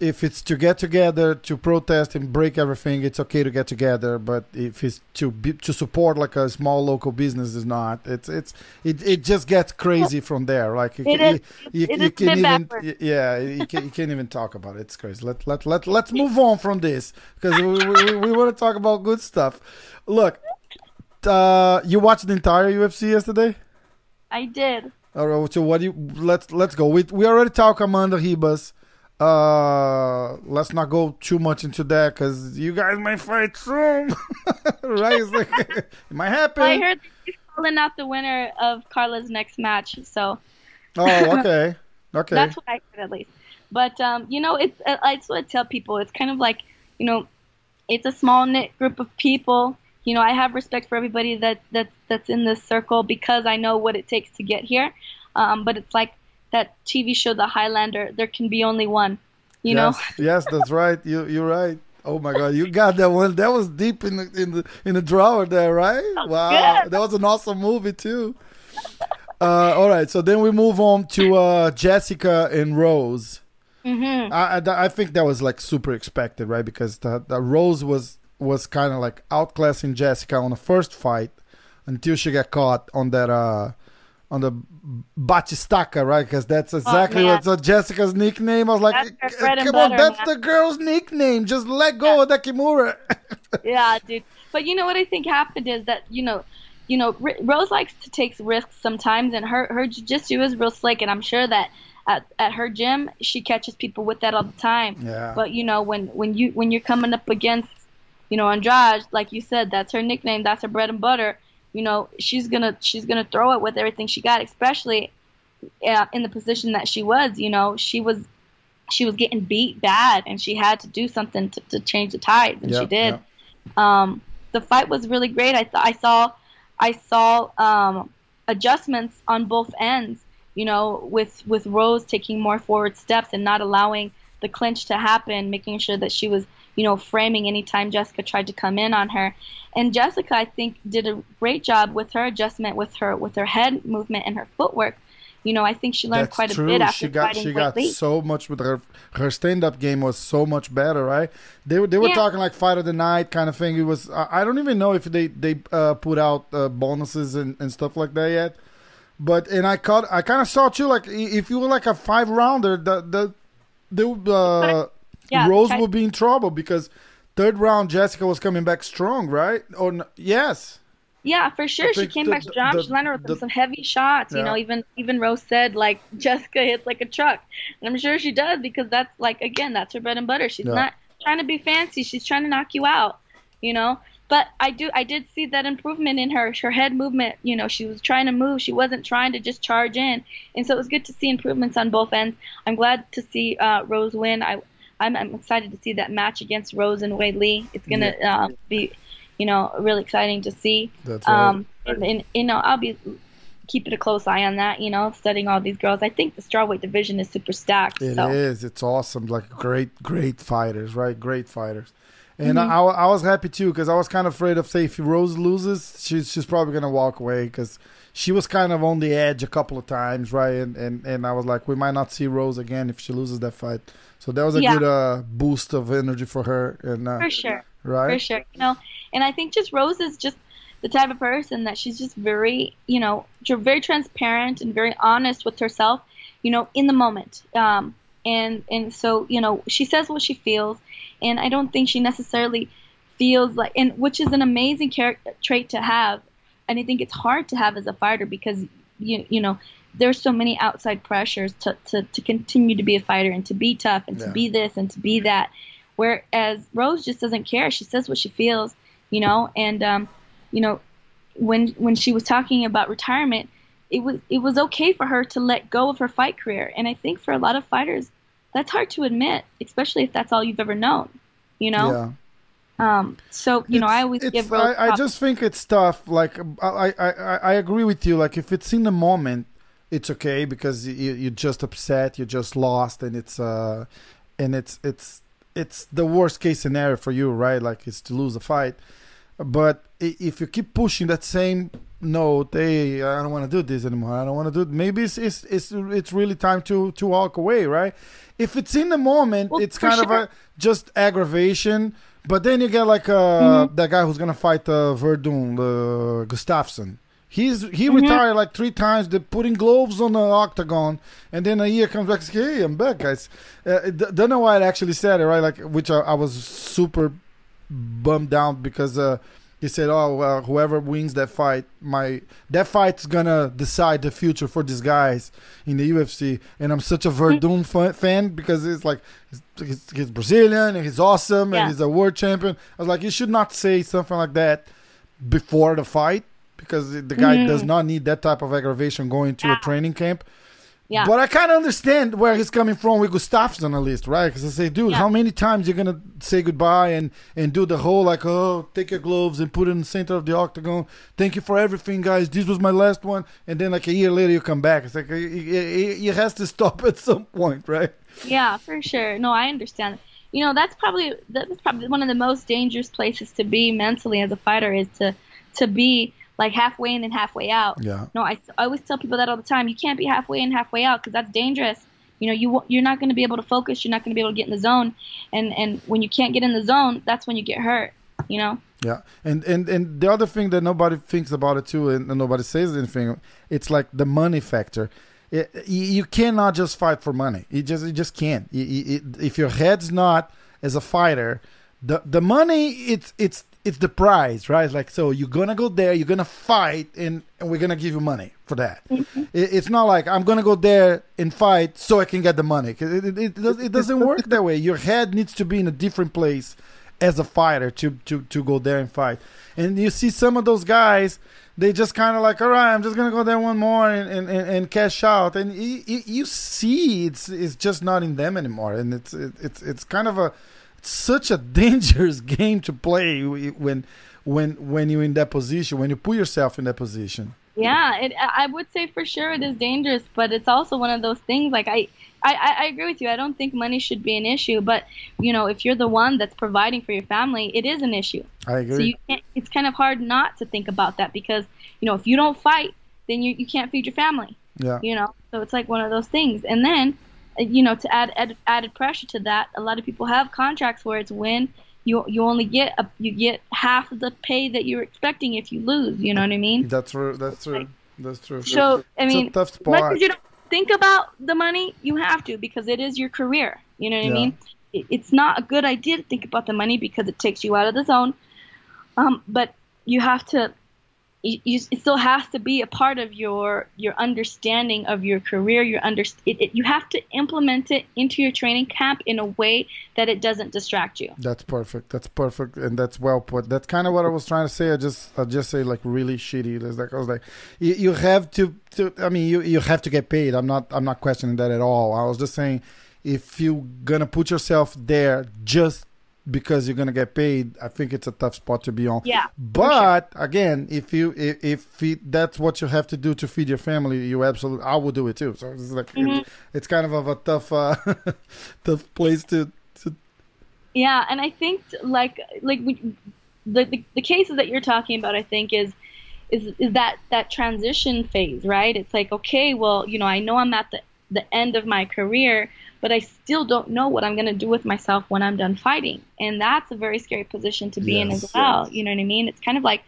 If it's to get together to protest and break everything, it's okay to get together. But if it's to be, to support like a small local business, is not. It's it's it, it just gets crazy from there. Like you, It can- is- you, it you can bit even yeah you, can, you can't even talk about it. It's crazy. Let let let let's move on from this because we, we, we want to talk about good stuff. Look, uh, you watched the entire UFC yesterday. I did. All right, so what do you let's let's go. We we already talked Amanda Ribas. Uh let's not go too much into that because you guys might fight soon right it's like it might happen I heard he's calling out the winner of Carla's next match, so oh okay okay that's what I heard at least. But um, you know, it's that's what I tell people. It's kind of like you know, it's a small knit group of people. You know, I have respect for everybody that that that's in this circle because I know what it takes to get here. Um, but it's like that TV show, The Highlander. There can be only one. You know. yes, yes that's right you you're right oh my god you got that one that was deep in the in the in the drawer there right wow good. that was an awesome movie too uh all right so then we move on to uh jessica and rose hmm I, I, I think that was like super expected, right? Because the, the Rose was was kind of like outclassing Jessica on the first fight until she got caught on that uh on the Bate-Estaca, right? Because that's exactly man. what's uh, Jessica's nickname. I was like, That's her "C- bread and come on, butter, that's man." the girl's nickname. Just let go of that Kimura. yeah, dude. But you know what I think happened is that you know, you know, Rose likes to take risks sometimes, and her her jujitsu is real slick, and I'm sure that at, at her gym she catches people with that all the time. Yeah. But you know, when when you when you're coming up against, you know, Andrade, like you said, that's her nickname, that's her bread and butter. You know, she's gonna she's gonna throw it with everything she got, especially uh, in the position that she was. You know, she was she was getting beat bad, and she had to do something to, to change the tides, and she did. yep. Um, the fight was really great. I, th- I saw, I saw um, adjustments on both ends. You know, with with Rose taking more forward steps and not allowing the clinch to happen, making sure that she was, you know, framing anytime Jessica tried to come in on her. And Jessica, I think, did a great job with her adjustment, with her with her head movement and her footwork. You know, I think she learned That's quite true. a bit after she got fighting she got Lee. so much with her her stand up game was so much better, right? They were they were Yeah. talking like fight of the night kind of thing. It was I don't even know if they they uh, put out uh, bonuses and, and stuff like that yet. But and I caught I kind of saw too like if you were like a five rounder, the the the uh, Yeah, Rose try- would be in trouble because third round Jessica was coming back strong, right? Or n- yes, Yeah, for sure. She came the- back strong. the- she landed with the- some heavy shots. You know, even even Rose said like Jessica hits like a truck, and I'm sure she does because that's like again that's her bread and butter. She's Yeah. not trying to be fancy. She's trying to knock you out. You know. But I do I did see that improvement in her her head movement. You know, she was trying to move. She wasn't trying to just charge in, and so it was good to see improvements on both ends. I'm glad to see uh, Rose win. I I'm, I'm excited to see that match against Rose and Weili. It's gonna uh, be, you know, really exciting to see. That's right. Um, and, and you know, I'll be keeping a close eye on that. You know, studying all these girls. I think the strawweight division is super stacked. It so is. It's awesome. Like great, great fighters, right? Great fighters. And Mm-hmm. I, I was happy too because I was kind of afraid of say if Rose loses, she's she's probably gonna walk away because she was kind of on the edge a couple of times, right? And and and I was like, we might not see Rose again if she loses that fight. So that was a Yeah. good uh, boost of energy for her. And uh, for sure, right? for sure. You know, and I think just Rose is just the type of person that she's just very, you know, very transparent and very honest with herself. You know, in the moment. Um, and and so you know, she says what she feels, and I don't think she necessarily feels like, and which is an amazing character trait to have. And I think it's hard to have as a fighter because you you know there's so many outside pressures to, to, to continue to be a fighter and to be tough and to be this and to be that. Whereas Rose just doesn't care. She says what she feels, you know, and um, you know, when when she was talking about retirement, it was it was okay for her to let go of her fight career. And I think for a lot of fighters, that's hard to admit, especially if that's all you've ever known. You know? Yeah. Um so, you know, I always it's- give I, I just think it's tough. Like I, I, I, I agree with you. Like if it's in the moment, it's okay because you, you're just upset, you're just lost, and it's uh, and it's it's it's the worst case scenario for you, right? Like it's to lose a fight. But if you keep pushing that same note, hey, I don't want to do this anymore. I don't want to do it. Maybe it's it's it's it's really time to to walk away, right? If it's in the moment, Well, it's kind of a just aggravation. But then you get like uh, Mm-hmm. that guy who's gonna fight uh, Werdum, uh, Gustafsson. He's he Mm-hmm. retired like three times. They're putting gloves on the octagon, and then a year comes back. and says, Hey, I'm back, guys. Uh, d- don't know why I actually said it, right? Like, which I, I was super bummed down because uh, he said, "Oh well, whoever wins that fight, my that fight's gonna decide the future for these guys in the UFC." And I'm such a mm-hmm. Werdum fa- fan because it's like he's, he's, Brazilian and he's awesome Yeah. and he's a world champion. I was like, you should not say something like that before the fight because the guy does mm-hmm. not need that type of aggravation going to a training camp. Yeah. But I kind of understand where he's coming from with Gustafsson at least, right? Because I say, dude, Yeah. how many times you're gonna say goodbye and and do the whole like, oh, take your gloves and put it in the center of the octagon. Thank you for everything, guys. This was my last one, and then like a year later you come back. It's like it has to stop at some point, right? Yeah, for sure. No, I understand. You know, that's probably that's probably one of the most dangerous places to be mentally as a fighter is to to be like halfway in and halfway out. Yeah. No, I, I always tell people that all the time. You can't be halfway in, halfway out because that's dangerous. You know, you you're not going to be able to focus. You're not going to be able to get in the zone, and and when you can't get in the zone, that's when you get hurt. You know. Yeah, and and and the other thing that nobody thinks about it too, and, nobody says anything, it's like the money factor. It, you, you cannot just fight for money. You just you just can't. You, it- if your head's not as a fighter, the the money it's it's it's the prize, right? Like so, you're gonna go there, you're gonna fight, and, and we're gonna give you money for that. Mm-hmm. It, it's not like I'm gonna go there and fight so I can get the money. It, it, it, does, it doesn't work that way. Your head needs to be in a different place as a fighter to to to go there and fight. And you see some of those guys, they just kind of like, all right, I'm just gonna go there one more and and, and, and cash out. And you, see, it's it's just not in them anymore. And it's it, it's it's kind of a such a dangerous game to play when when when you're in that position when you put yourself in that position. Yeah, it, I would say for sure it is dangerous, but it's also one of those things. Like I, I, I agree with you. I don't think money should be an issue, but you know, if you're the one that's providing for your family, it is an issue. I agree. So you can't, it's kind of hard not to think about that because you know if you don't fight, then you you can't feed your family. yeah. You know, so it's like one of those things. And then, you know, to add, add added pressure to that, a lot of people have contracts where it's when you you only get a, you get half of the pay that you're expecting if you lose. You know what I mean? That's true. That's true. That's true. So I mean, tough as much as you don't think about the money, you have to because it is your career. You know what Yeah. I mean? It, it's not a good idea to think about the money because it takes you out of the zone. Um, but you have to. You, you, it still has to be a part of your your understanding of your career. Your under it, it, you have to implement it into your training camp in a way that it doesn't distract you. That's perfect. That's perfect, and that's well put. That's kind of what I was trying to say. I just, I just say like really shitty. It's like I was like, you, you have to, to. I mean, you you have to get paid. I'm not, I'm not questioning that at all. I was just saying, if you're gonna put yourself there just because you're gonna get paid, I think it's a tough spot to be on. Yeah, But again, if you if, if it, that's what you have to do to feed your family, you absolutely I will do it too. So it's like Mm-hmm. it, it's kind of of a tough uh, tough place to to Yeah, and I think like like we, the, the the cases that you're talking about, I think is is is that that transition phase, right? It's like okay, well, you know, I know I'm at the the end of my career, but I still don't know what I'm going to do with myself when I'm done fighting, and that's a very scary position to be in as well. You know what I mean? It's kind of like,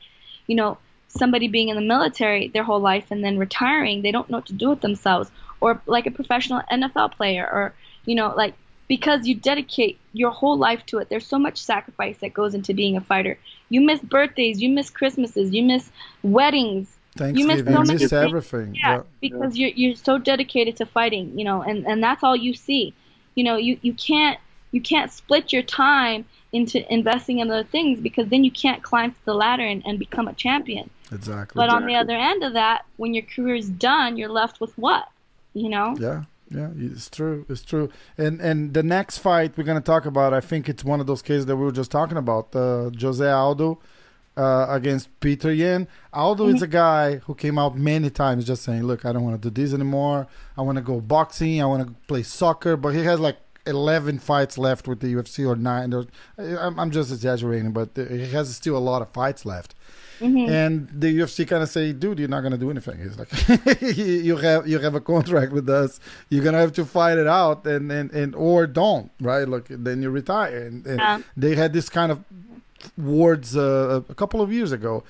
you know, somebody being in the military their whole life and then retiring, they don't know what to do with themselves, or like a professional NFL player, or you know, like because you dedicate your whole life to it. There's so much sacrifice that goes into being a fighter. You miss birthdays, you miss Christmases, you miss weddings. Thanksgiving, miss so many miss everything. Yeah, because you're you're so dedicated to fighting, you know, and and that's all you see. You know, you you can't you can't split your time into investing in other things because then you can't climb to the ladder and, and become a champion. exactly. But on the other end of that, when your career is done, you're left with what? You know? Yeah, yeah, it's true. It's true. And and the next fight we're gonna talk about, I think it's one of those cases that we were just talking about. Uh, Jose Aldo uh, against Petr Yan. Aldo is a guy who came out many times just saying, "Look, I don't want to do this anymore. I want to go boxing. I want to play soccer." But he has like. 11 fights left with the UFC or 9 or I'm, I'm just exaggerating but he has still a lot of fights left and the UFC kind of say, "Dude, you're not gonna do anything." He's like, "You have you have a contract with us. You're gonna have to fight it out, and and, and or don't, right? Look, then you retire." And, and Yeah. they had this kind of words uh, a couple of years ago,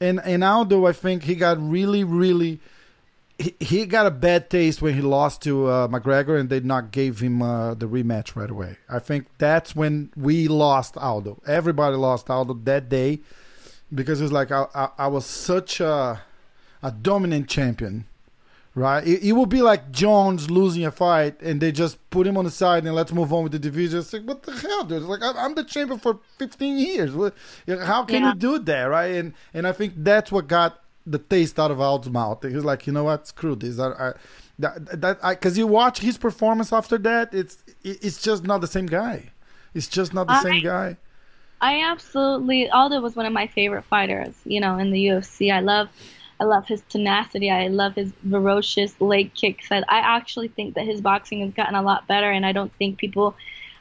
and and Aldo, I think he got really really. He, he got a bad taste when he lost to uh, McGregor, and they not gave him uh, the rematch right away. I think that's when we lost Aldo. Everybody lost Aldo that day because it's like I, I, I was such a a dominant champion, right? It, it would be like Jones losing a fight and they just put him on the side and let's move on with the division. It's like what the hell, dude? It's like I'm the champion for 15 years. What, how can Yeah. you do that, right? And and I think that's what got the taste out of Aldo's mouth. He's like, you know what, screw this. I, I that that I because you watch his performance after that, it's it, it's just not the same guy. It's just not the I- same guy. I absolutely Aldo was one of my favorite fighters, you know, in the UFC. I love I love his tenacity. I love his ferocious leg kicks. I, I actually think that his boxing has gotten a lot better and I don't think people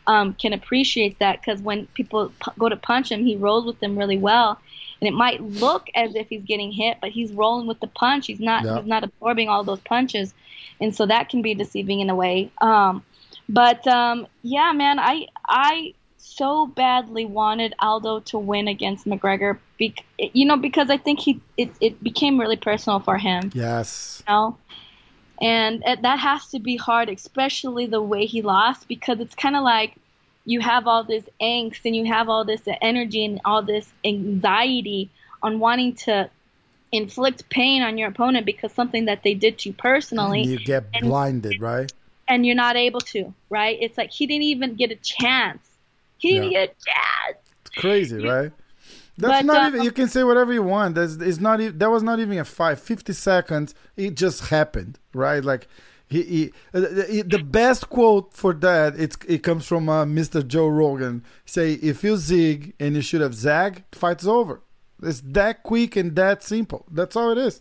um, can appreciate that cuz when people p- go to punch him, he rolls with them really well. And it might look as if he's getting hit, but he's rolling with the punch. He's not Yeah. he's not absorbing all those punches. And so that can be deceiving in a way. Um, but um, yeah, man, I I so badly wanted Aldo to win against McGregor, bec- you know, because I think he it, it became really personal for him, Yes. you know, and it, that has to be hard, especially the way he lost, because it's kind of like you have all this angst and you have all this energy and all this anxiety on wanting to inflict pain on your opponent because something that they did to you personally You get and- blinded, right? and you're not able to, right? It's like he didn't even get a chance. He didn't Yeah. a chance. It's crazy, right? That's But, not uh, even. You can say whatever you want. That's it's not. That was not even a five. Fifty seconds. It just happened, right? Like he. he uh, the, the best quote for that it's it comes from uh, Mr. Joe Rogan. Say if you zig and you should have zag, fight's over. It's that quick and that simple. That's all it is.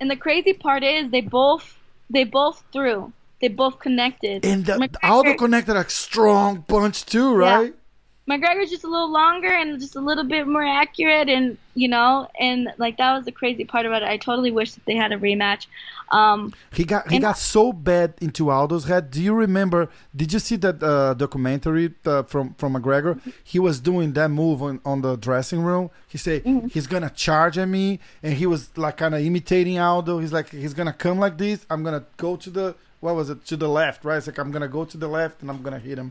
And the crazy part is they both they both threw. They both connected. And the, McGregor- Aldo connected a strong punch too, right? McGregor's just a little longer and just a little bit more accurate, and you know, and like that was the crazy part about it. I totally wish that they had a rematch. Um, He got he got so bad into Aldo's head. Do you remember? Did you see that uh, documentary uh, from from McGregor? He was doing that move on, on the dressing room. He said he's gonna charge at me, and he was like kind of imitating Aldo. He's like he's gonna come like this. I'm gonna go to the what was it to the left, right? It's like I'm gonna go to the left and I'm gonna hit him.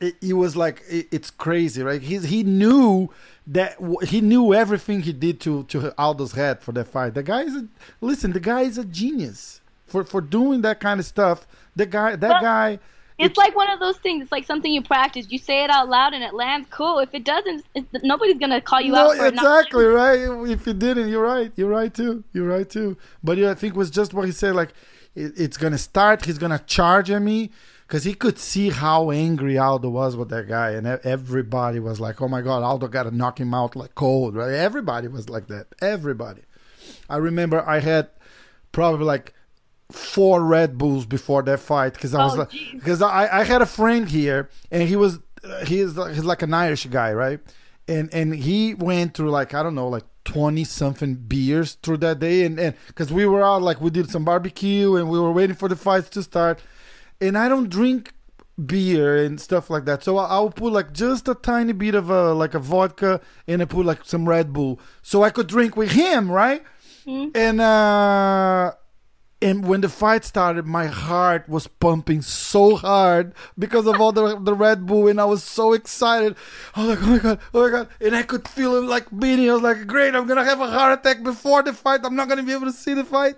It, it was like it, it's crazy, right? He he knew that he knew everything he did to to Aldo's head for that fight. The guy is a listen. The guy is a genius for for doing that kind of stuff. The guy, that guy. it's like one of those things. It's like something you practice. You say it out loud and it lands cool. If it doesn't, it's, nobody's gonna call you No, out for it. not- exactly right. If you didn't, you're right. You're right too. You're right too. But yeah, I think it was just what he said. Like it, it's gonna start. He's gonna charge at me because he could see how angry Aldo was with that guy, and everybody was like, "Oh my God, Aldo got to knock him out like cold." Right? Everybody was like that. Everybody. I remember I had probably like four Red Bulls before that fight because I was Oh, like, because I, I had a friend here and he was he's like, he's like an Irish guy, right? And and he went through like I don't know like twenty something beers through that day, and and because we were out like we did some barbecue and we were waiting for the fights to start, and I don't drink beer and stuff like that. So I- I'll put like just a tiny bit of a like a vodka and I put like some Red Bull so I could drink with him, right? And uh and when the fight started, my heart was pumping so hard because of all the the Red Bull, and I was so excited. I was like, "Oh my god, oh my god!" And I could feel it like beating. I was like, "Great, I'm gonna have a heart attack before the fight. I'm not gonna be able to see the fight."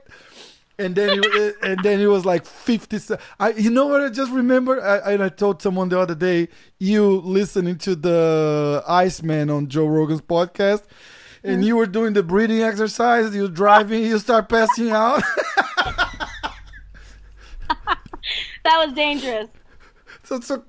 And then, it, eh, and then it was like fifty. I, you know what? I just remember, I, and I told someone the other day, you listening to the Iceman on Joe Rogan's podcast, and you were doing the breathing exercise. You were driving, you start passing out. That was dangerous. So it's so.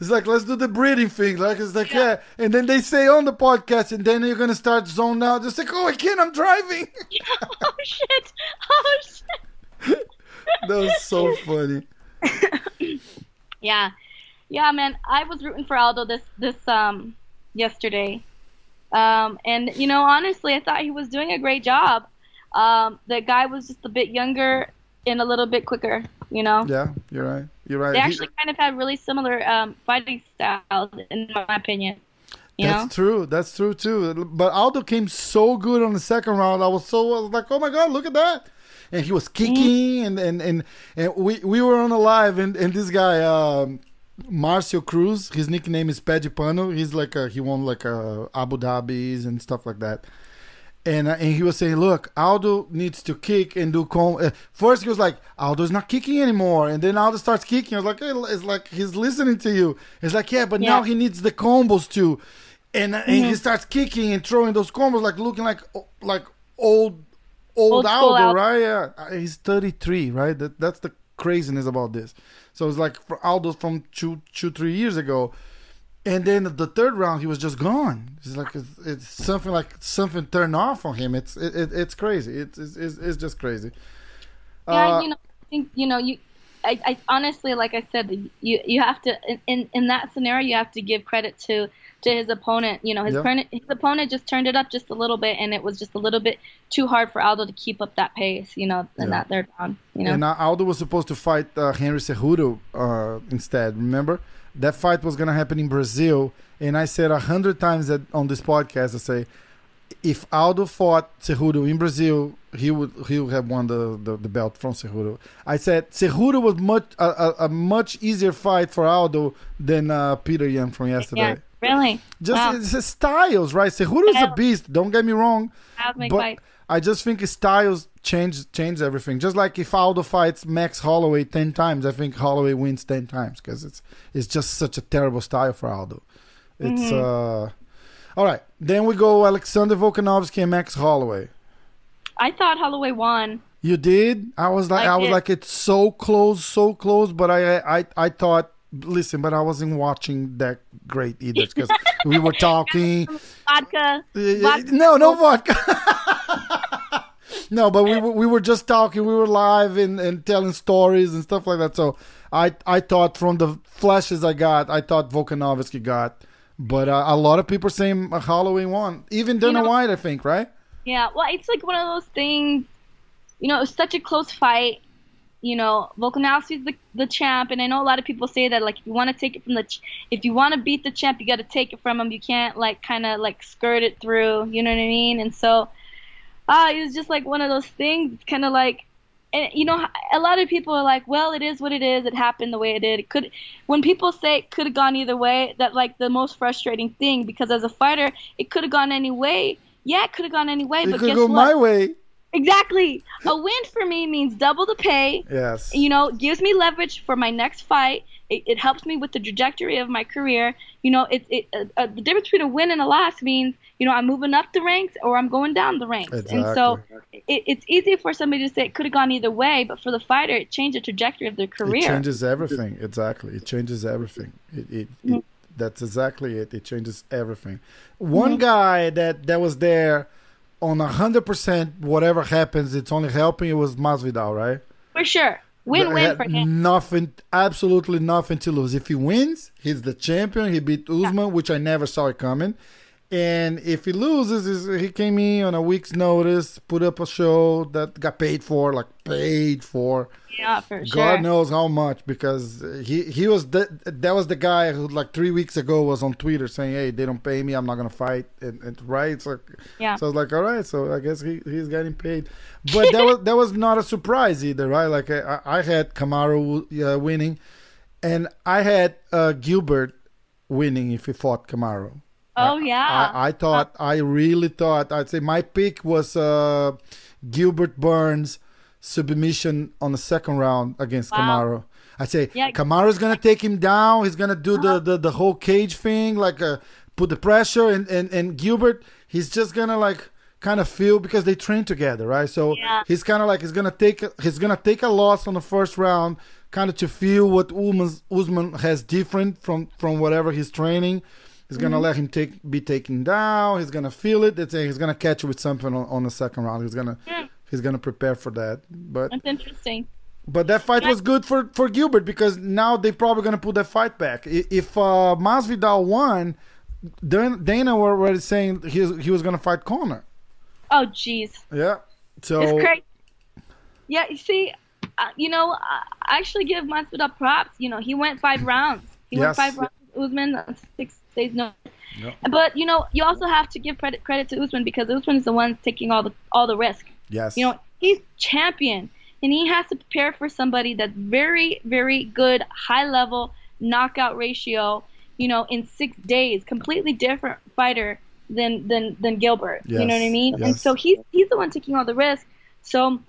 It's like let's do the breathing thing. Like it's like yeah. and then they say on the podcast, and then you're gonna start zone out. Just like oh, I can't. I'm driving. oh shit! Oh shit! that was so funny. Yeah, yeah, man. I was rooting for Aldo this this um yesterday, um, and you know, honestly, I thought he was doing a great job. Um, the guy was just a bit younger and a little bit quicker. You know, Yeah, you're right. You're right. they He- actually kind of had really similar um, fighting styles, in my opinion. You that's know, true. That's true too. But Aldo came so good on the second round. I was so I was like, oh my god, look at that! And he was kicking, and and and, and we we were on a live, and and this guy. Um, Marcio Cruz, his nickname is Pé de Pano. He's like a, he won like a Abu Dhabi's and stuff like that. And uh, and he was saying, "Look, Aldo needs to kick and do com." Uh, first, he was like, "Aldo's not kicking anymore," and then Aldo starts kicking. I was like, "It's like he's listening to you." It's like, "Yeah, but Yeah. now he needs the combos too," and uh, and Mm-hmm. he starts kicking and throwing those combos, like looking like like old old, Old Aldo, Aldo. right? Yeah, he's thirty three, right? That that's the craziness about this. So it's like for Aldo from two two three years ago. And then the third round, he was just gone. It's like it's, it's something like something turned off on him. It's it, it, it's crazy. It's, it's it's just crazy. Yeah, Uh, you know, I think you know you. I, I honestly, like I said, you you have to in, in in that scenario, you have to give credit to to his opponent. You know, his Yeah. opponent his opponent just turned it up just a little bit, and it was just a little bit too hard for Aldo to keep up that pace. You know, in Yeah. that third round. You know, And uh, Aldo was supposed to fight uh, Henry Cejudo uh, instead. Remember that fight was gonna happen in Brazil, and I said a hundred times that on this podcast. I say, if Aldo fought Cejudo in Brazil, he would he would have won the, the, the belt from Cejudo. I said Cejudo was much a, a, a much easier fight for Aldo than uh, Petr Yan from yesterday. yeah, really. Just wow. it's his styles, right? Cejudo is a beast. Don't get me wrong. That make But fight. I just think his styles change change everything. Just like if Aldo fights Max Holloway ten times, I think Holloway wins ten times because it's it's just such a terrible style for Aldo. It's Mm-hmm. uh, all right. Then we go Alexander Volkanovski and Max Holloway. I thought Holloway won. You did? I was like, I I, was like, it's so close, so close. But I, I, I thought, listen, but I wasn't watching that great either because we were talking. Vodka. Vodka. No, no vodka. no, but we were, we were just talking. We were live and, and telling stories and stuff like that. So I I thought from the flashes I got, I thought Volkanovski got. But uh, a lot of people saying Holloway won. Even Dana know- White, I think, right? Yeah, well, it's like one of those things. You know, it was such a close fight. You know, Volkanovski's the the champ, and I know a lot of people say that like if you want to take it from the, ch- if you want to beat the champ, you got to take it from him. You can't like kind of like skirt it through. You know what I mean? And so, ah, it was just like one of those things. It's kind of like, and you know, a lot of people are like, well, it is what it is. It happened the way it did. It could, when people say it could have gone either way, that like the most frustrating thing because as a fighter, it could have gone any way. Yeah, it could have gone any way, It but could guess go what? my way. Exactly. A win for me means double the pay. Yes. You know, gives me leverage for my next fight. It, it helps me with the trajectory of my career. You know, it, it uh, uh, the difference between a win and a loss means you know I'm moving up the ranks or I'm going down the ranks. And so it, it's easy for somebody to say it could have gone either way, but for the fighter, it changed the trajectory of their career. It changes everything. Exactly. It changes everything. It, it, Mm-hmm. it that's exactly it. It changes everything. One guy that that was there on a hundred percent. Whatever happens, it's only helping. It was Masvidal, right? For sure. Win win for him. Nothing, absolutely nothing to lose. If he wins, he's the champion. He beat Usman, which I never saw it coming. And if he loses, he came in on a week's notice, put up a show that got paid for, like paid for. Yeah, for sure. God knows how much because he he was the, that was the guy who like three weeks ago was on Twitter saying, "Hey, they don't pay me. I'm not gonna fight." And, and right, so Yeah. so I was like, "All right, so I guess he, he's getting paid." But that was that was not a surprise either, right? Like I, I had Kamaru uh, winning, and I had uh, Gilbert winning if he fought Kamaru. Oh yeah. I, I thought, I really thought, I'd say my pick was uh, Gilbert Burns submission on the second round against Wow. Kamaru. I say Yeah. Kamaru's gonna take him down. He's gonna do Uh-huh. the, the, the whole cage thing, like uh, put the pressure, and, and, and Gilbert, he's just gonna like kind of feel because they train together, right? So Yeah. he's kind of like he's gonna take he's gonna take a loss on the first round, kind of to feel what Usman, Usman has different from from whatever he's training. He's gonna let him take be taken down. He's gonna feel it. It's, he's gonna catch you with something on, on the second round. He's gonna Hmm. he's gonna prepare for that. But That's interesting. but that fight was good for for Gilbert because now they're probably gonna put that fight back. If uh, Masvidal won, Dan- Dana were already saying he he was gonna fight Conor. Oh jeez. Yeah. So It's crazy. Yeah, you see, uh, you know, I actually give Masvidal props. You know, he went five rounds. He Yes. went five rounds. with Usman six days no. Yeah. But you know, you also have to give credit credit to Usman because Usman is the one taking all the all the risk. yes, You know, he's champion, and he has to prepare for somebody that's very very good, high level knockout ratio. You know, in six days, completely different fighter than than than Gilbert. You know what I mean? Yes, mean? And so he's he's the one taking all the risk. So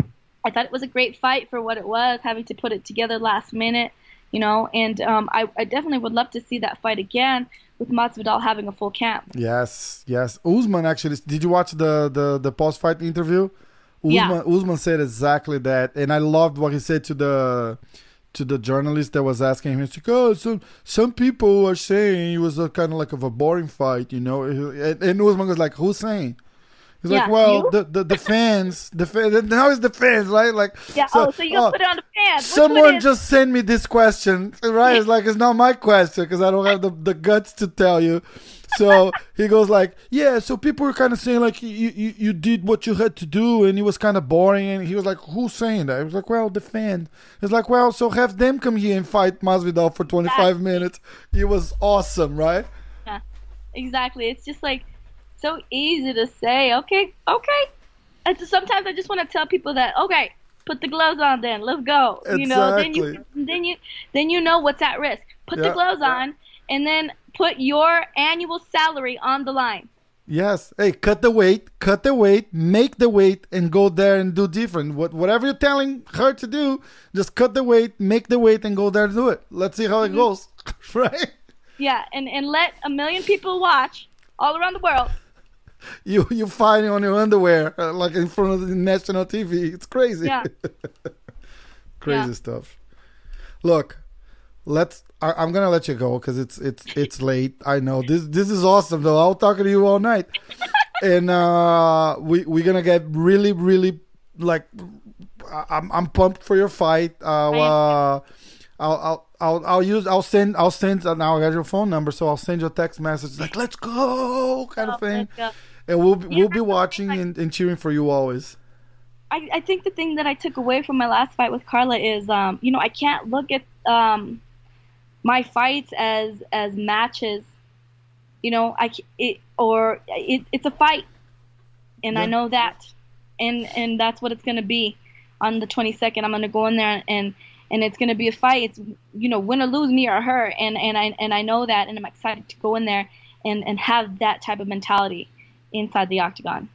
I thought it was a great fight for what it was, having to put it together last minute. You know, and um, I, I definitely would love to see that fight again with Masvidal having a full camp. Yes, yes. Usman actually. Did you watch the the, the post fight interview? Usman, Yeah. Usman said exactly that, and I loved what he said to the to the journalist that was asking him. He's like, "Oh, some some people are saying it was a kind of like of a boring fight, you know." And, and Usman was like, "Who's saying?" He's like, "Well, you? the, the the fans, the fans. Now it's the fans, right? Like, Yeah. oh, so you oh, put it on the fans. Someone just sent me this question, right? It's like it's not my question because I don't have the, the guts to tell you. So he goes like, "Yeah." So people were kind of saying like, you, "You you did what you had to do," and it was kind of boring. And he was like, "Who's saying that?" He was like, "Well, the fan." He's like, "Well, so have them come here and fight Masvidal for 25 minutes." It was awesome, right? Yeah, exactly. It's just like so easy to say, okay, okay. And so sometimes I just want to tell people that, okay, put the gloves on then, let's go. You know, then you then you then you know what's at risk. Put the Yeah. gloves on and then put your annual salary on the line. Yes. Hey, cut the weight, cut the weight, make the weight, and go there and do different. What whatever you're telling her to do, just cut the weight, make the weight, and go there and do it. Let's see how it mm-hmm. goes. right? Yeah, and and let a million people watch all around the world. You you find it on your underwear, uh, like in front of the national TV. It's crazy. Yeah. crazy Yeah. stuff. Look, let's. I, I'm gonna let you go because it's it's it's late. I know this this is awesome though. I'll talk to you all night, and uh, we we're gonna get really really like. I'm I'm pumped for your fight. Uh, uh, I'll I'll. I'll, I'll use I'll send I'll send now I got your phone number so I'll send you a text message like let's go kind of Oh, thing let's go. And we'll be, we'll be watching and, and cheering for you always. I, I think the thing that I took away from my last fight with Carla is, um, you know, I can't look at um, my fights as as matches. You know, I it or it, it's a fight, and I know that, and and that's what it's gonna be on the 22nd. I'm gonna go in there and and it's gonna be a fight. It's you know, win or lose, me or her, and and I and I know that, and I'm excited to go in there and and have that type of mentality inside the octagon.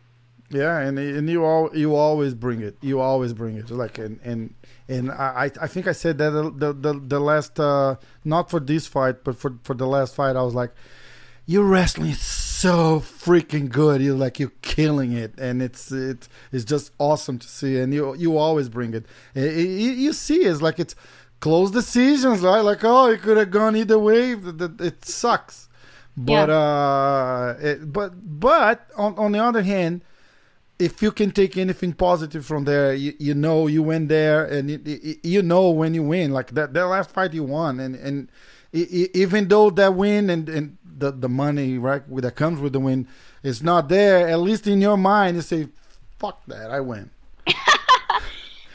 Yeah, and and you all you always bring it. You always bring it. Like and and and I I think I said that the the the last uh not for this fight but for for the last fight I was like, your wrestling is so freaking good. You're like you're killing it, and it's it's it's just awesome to see. And you you always bring it. I- I- You, see, it's like it's close decisions, right? Like oh, it could have gone either way. Th- It sucks. But uh, it, but but on on the other hand, if you can take anything positive from there, you, you know you went there, and you, you- you know when you win. Like that, that last fight you won, and and even though that win and and the the money right that comes with the win is not there, at least in your mind you say, "Fuck that, I win."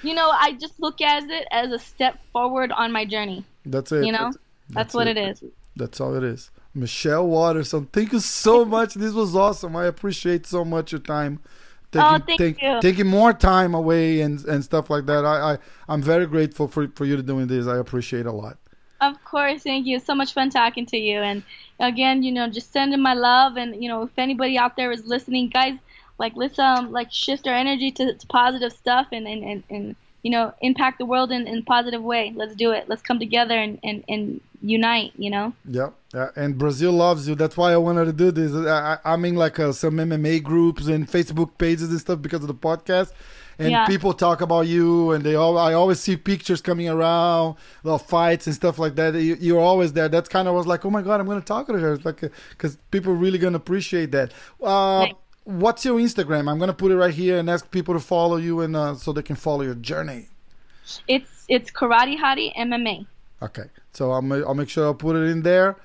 You know, I just look at it as a step forward on my journey. That's it. You know, that's, what it is. That's all it is. Michelle Waterson, thank you so much. This was awesome. I appreciate so much your time. Oh, thank you. Taking more time away and and stuff like that. I, I I'm very grateful for for you doing this. I appreciate a lot. Of course, thank you. So much fun talking to you. And again, you know, just sending my love. And you know, if anybody out there is listening, guys, like let's um like shift our energy to, to positive stuff and and, and, and you know impact the world in in a positive way. Let's do it. Let's come together and and, and unite. You know. Yeah, yeah, and Brazil loves you. That's why I wanted to do this. I, I, I'm in like uh, some MMA groups and Facebook pages and stuff because of the podcast. And Yeah. people talk about you, and they all. I always see pictures coming around, the fights and stuff like that. You, you're always there. That's kind of was like, oh my god, I'm gonna talk to her. It's like, because people are really gonna appreciate that. Uh, Right. What's your Instagram? I'm gonna put it right here and ask people to follow you, and uh, so they can follow your journey. It's it's Karate Hottie MMA. Okay, so I'll I'll make sure I'll put it in there.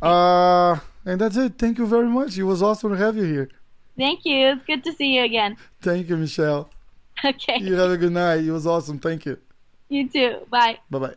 Uh, and that's it. Thank you very much. It was awesome to have you here. Thank you. It's good to see you again. Thank you, Michelle. Okay. You have a good night. It was awesome. Thank you. You too. Bye. Bye bye.